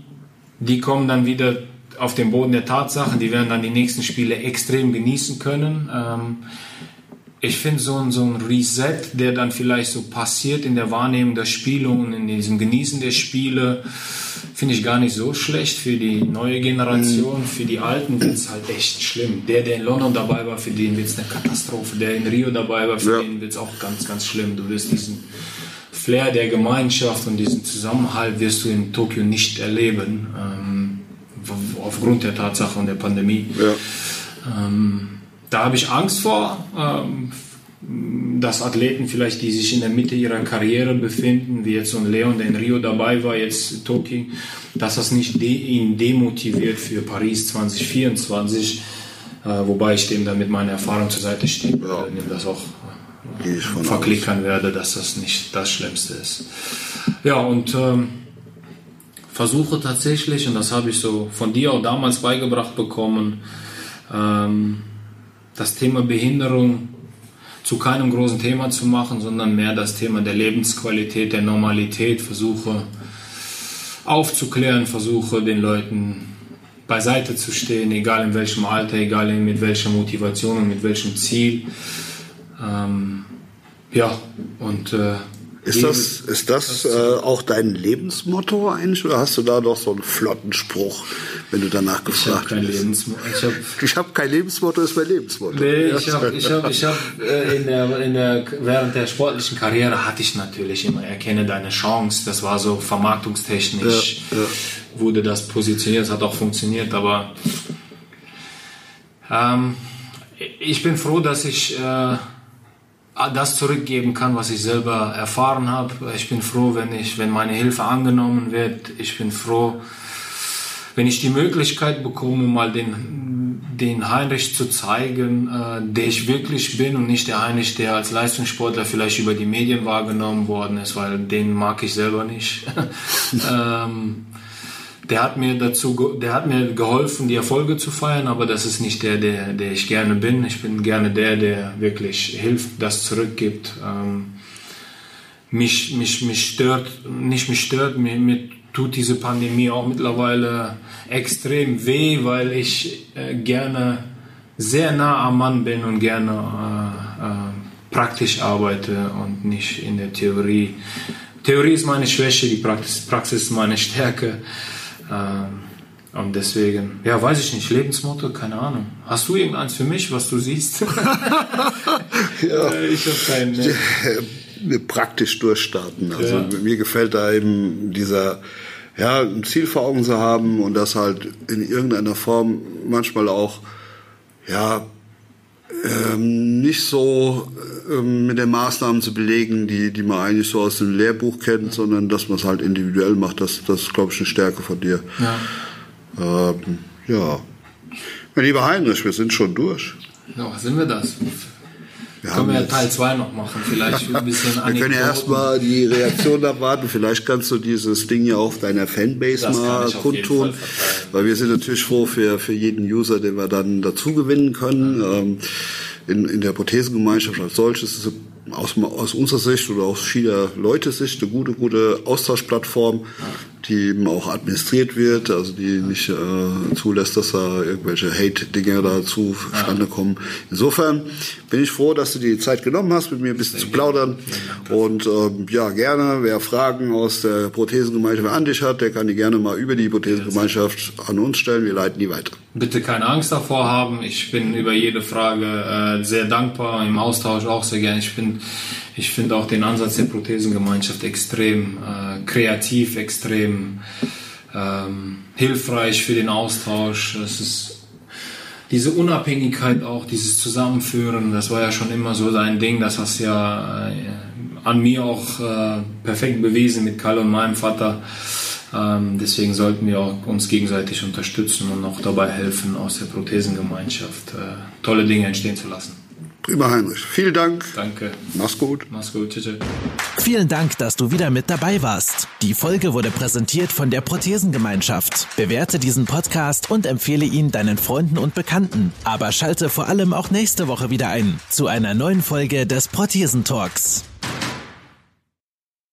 die kommen dann wieder auf dem Boden der Tatsachen. Die werden dann die nächsten Spiele extrem genießen können. Ähm, ich finde so ein, so ein Reset, der dann vielleicht so passiert in der Wahrnehmung der Spiele und in diesem Genießen der Spiele, finde ich gar nicht so schlecht für die neue Generation. Für die Alten wird es halt echt schlimm. Der, der in London dabei war, für den wird es eine Katastrophe. Der in Rio dabei war, für ja. den wird es auch ganz, ganz schlimm. Du wirst diesen Flair der Gemeinschaft und diesen Zusammenhalt wirst du in Tokio nicht erleben. Ähm, aufgrund der Tatsache und der Pandemie. Ja. Ähm, da habe ich Angst vor, ähm, dass Athleten vielleicht, die sich in der Mitte ihrer Karriere befinden, wie jetzt so ein Leon, der in Rio dabei war, jetzt Toki, dass das nicht de ihn demotiviert für Paris 2024, äh, wobei ich dem dann mit meiner Erfahrung zur Seite stehe ja. und ihm das auch äh, verklickern werde, dass das nicht das Schlimmste ist. Ja, und ähm, versuche tatsächlich, und das habe ich so von dir auch damals beigebracht bekommen, ähm, das Thema Behinderung zu keinem großen Thema zu machen, sondern mehr das Thema der Lebensqualität, der Normalität, versuche aufzuklären, versuche den Leuten beiseite zu stehen, egal in welchem Alter, egal mit welcher Motivation und mit welchem Ziel. Ähm, ja, und äh, ist das, ist das äh, auch dein Lebensmotto eigentlich oder hast du da noch so einen flotten Spruch, wenn du danach gefragt wirst? Ich habe hab kein Lebensmotto, ist mein Lebensmotto. Nee, <laughs> ich habe ich hab, ich hab, äh, in der, in der, während der sportlichen Karriere hatte ich natürlich immer, erkenne deine Chance. Das war so vermarktungstechnisch, ja, ja. wurde das positioniert, es hat auch funktioniert, aber ähm, ich bin froh, dass ich... Äh, das zurückgeben kann, was ich selber erfahren habe. Ich bin froh, wenn ich, wenn meine Hilfe angenommen wird. Ich bin froh, wenn ich die Möglichkeit bekomme, mal den, den Heinrich zu zeigen, äh, der ich wirklich bin und nicht der Heinrich, der als Leistungssportler vielleicht über die Medien wahrgenommen worden ist, weil den mag ich selber nicht. <laughs> ähm, der hat mir dazu, der hat mir geholfen, die Erfolge zu feiern, aber das ist nicht der, der, der ich gerne bin. Ich bin gerne der, der wirklich hilft, das zurückgibt. Ähm, mich, mich, mich stört, nicht mich stört, mir, mir tut diese Pandemie auch mittlerweile extrem weh, weil ich äh, gerne sehr nah am Mann bin und gerne äh, äh, praktisch arbeite und nicht in der Theorie. Theorie ist meine Schwäche, die Praxis, Praxis ist meine Stärke. Ähm, und deswegen, ja, weiß ich nicht, Lebensmotto, keine Ahnung. Hast du irgendeins für mich, was du siehst? <laughs> ja. Ich habe keinen. Ne? Praktisch durchstarten. Also ja. mir gefällt da eben dieser, ja, ein Ziel vor Augen zu haben und das halt in irgendeiner Form manchmal auch, ja, ähm, nicht so ähm, mit den Maßnahmen zu belegen, die, die man eigentlich so aus dem Lehrbuch kennt, sondern dass man es halt individuell macht. Das, das ist, glaube ich, eine Stärke von dir. Ja. Ähm, ja. Mein lieber Heinrich, wir sind schon durch. Ja, sind wir das? Wir können wir ja Teil 2 noch machen, vielleicht ein bisschen <laughs> Wir können ja erstmal die Reaktion abwarten. Vielleicht kannst du dieses Ding ja auf deiner Fanbase das mal kundtun. Weil wir sind natürlich froh für, für jeden User, den wir dann dazu gewinnen können. Ähm, in, in der Prothesengemeinschaft als solches ist aus, aus unserer Sicht oder aus vieler Leute Sicht eine gute, gute Austauschplattform, die eben auch administriert wird, also die nicht äh, zulässt, dass da irgendwelche Hate-Dinge da zustande kommen. Insofern bin ich froh, dass du dir die Zeit genommen hast, mit mir ein bisschen zu plaudern. Und ähm, ja, gerne, wer Fragen aus der Prothesengemeinschaft an dich hat, der kann die gerne mal über die Prothesengemeinschaft an uns stellen. Wir leiten die weiter. Bitte keine Angst davor haben. Ich bin über jede Frage äh, sehr dankbar, im Austausch auch sehr gerne. Ich bin ich finde auch den Ansatz der Prothesengemeinschaft extrem äh, kreativ, extrem ähm, hilfreich für den Austausch. Es ist diese Unabhängigkeit auch, dieses Zusammenführen, das war ja schon immer so sein Ding. Das hast ja äh, an mir auch äh, perfekt bewiesen mit Karl und meinem Vater. Ähm, deswegen sollten wir auch uns gegenseitig unterstützen und auch dabei helfen, aus der Prothesengemeinschaft äh, tolle Dinge entstehen zu lassen. Prima, Heinrich. Vielen Dank. Danke. Mach's gut. Mach's gut. Tschüss. Vielen Dank, dass du wieder mit dabei warst. Die Folge wurde präsentiert von der Prothesengemeinschaft. Bewerte diesen Podcast und empfehle ihn deinen Freunden und Bekannten. Aber schalte vor allem auch nächste Woche wieder ein zu einer neuen Folge des Prothesentalks.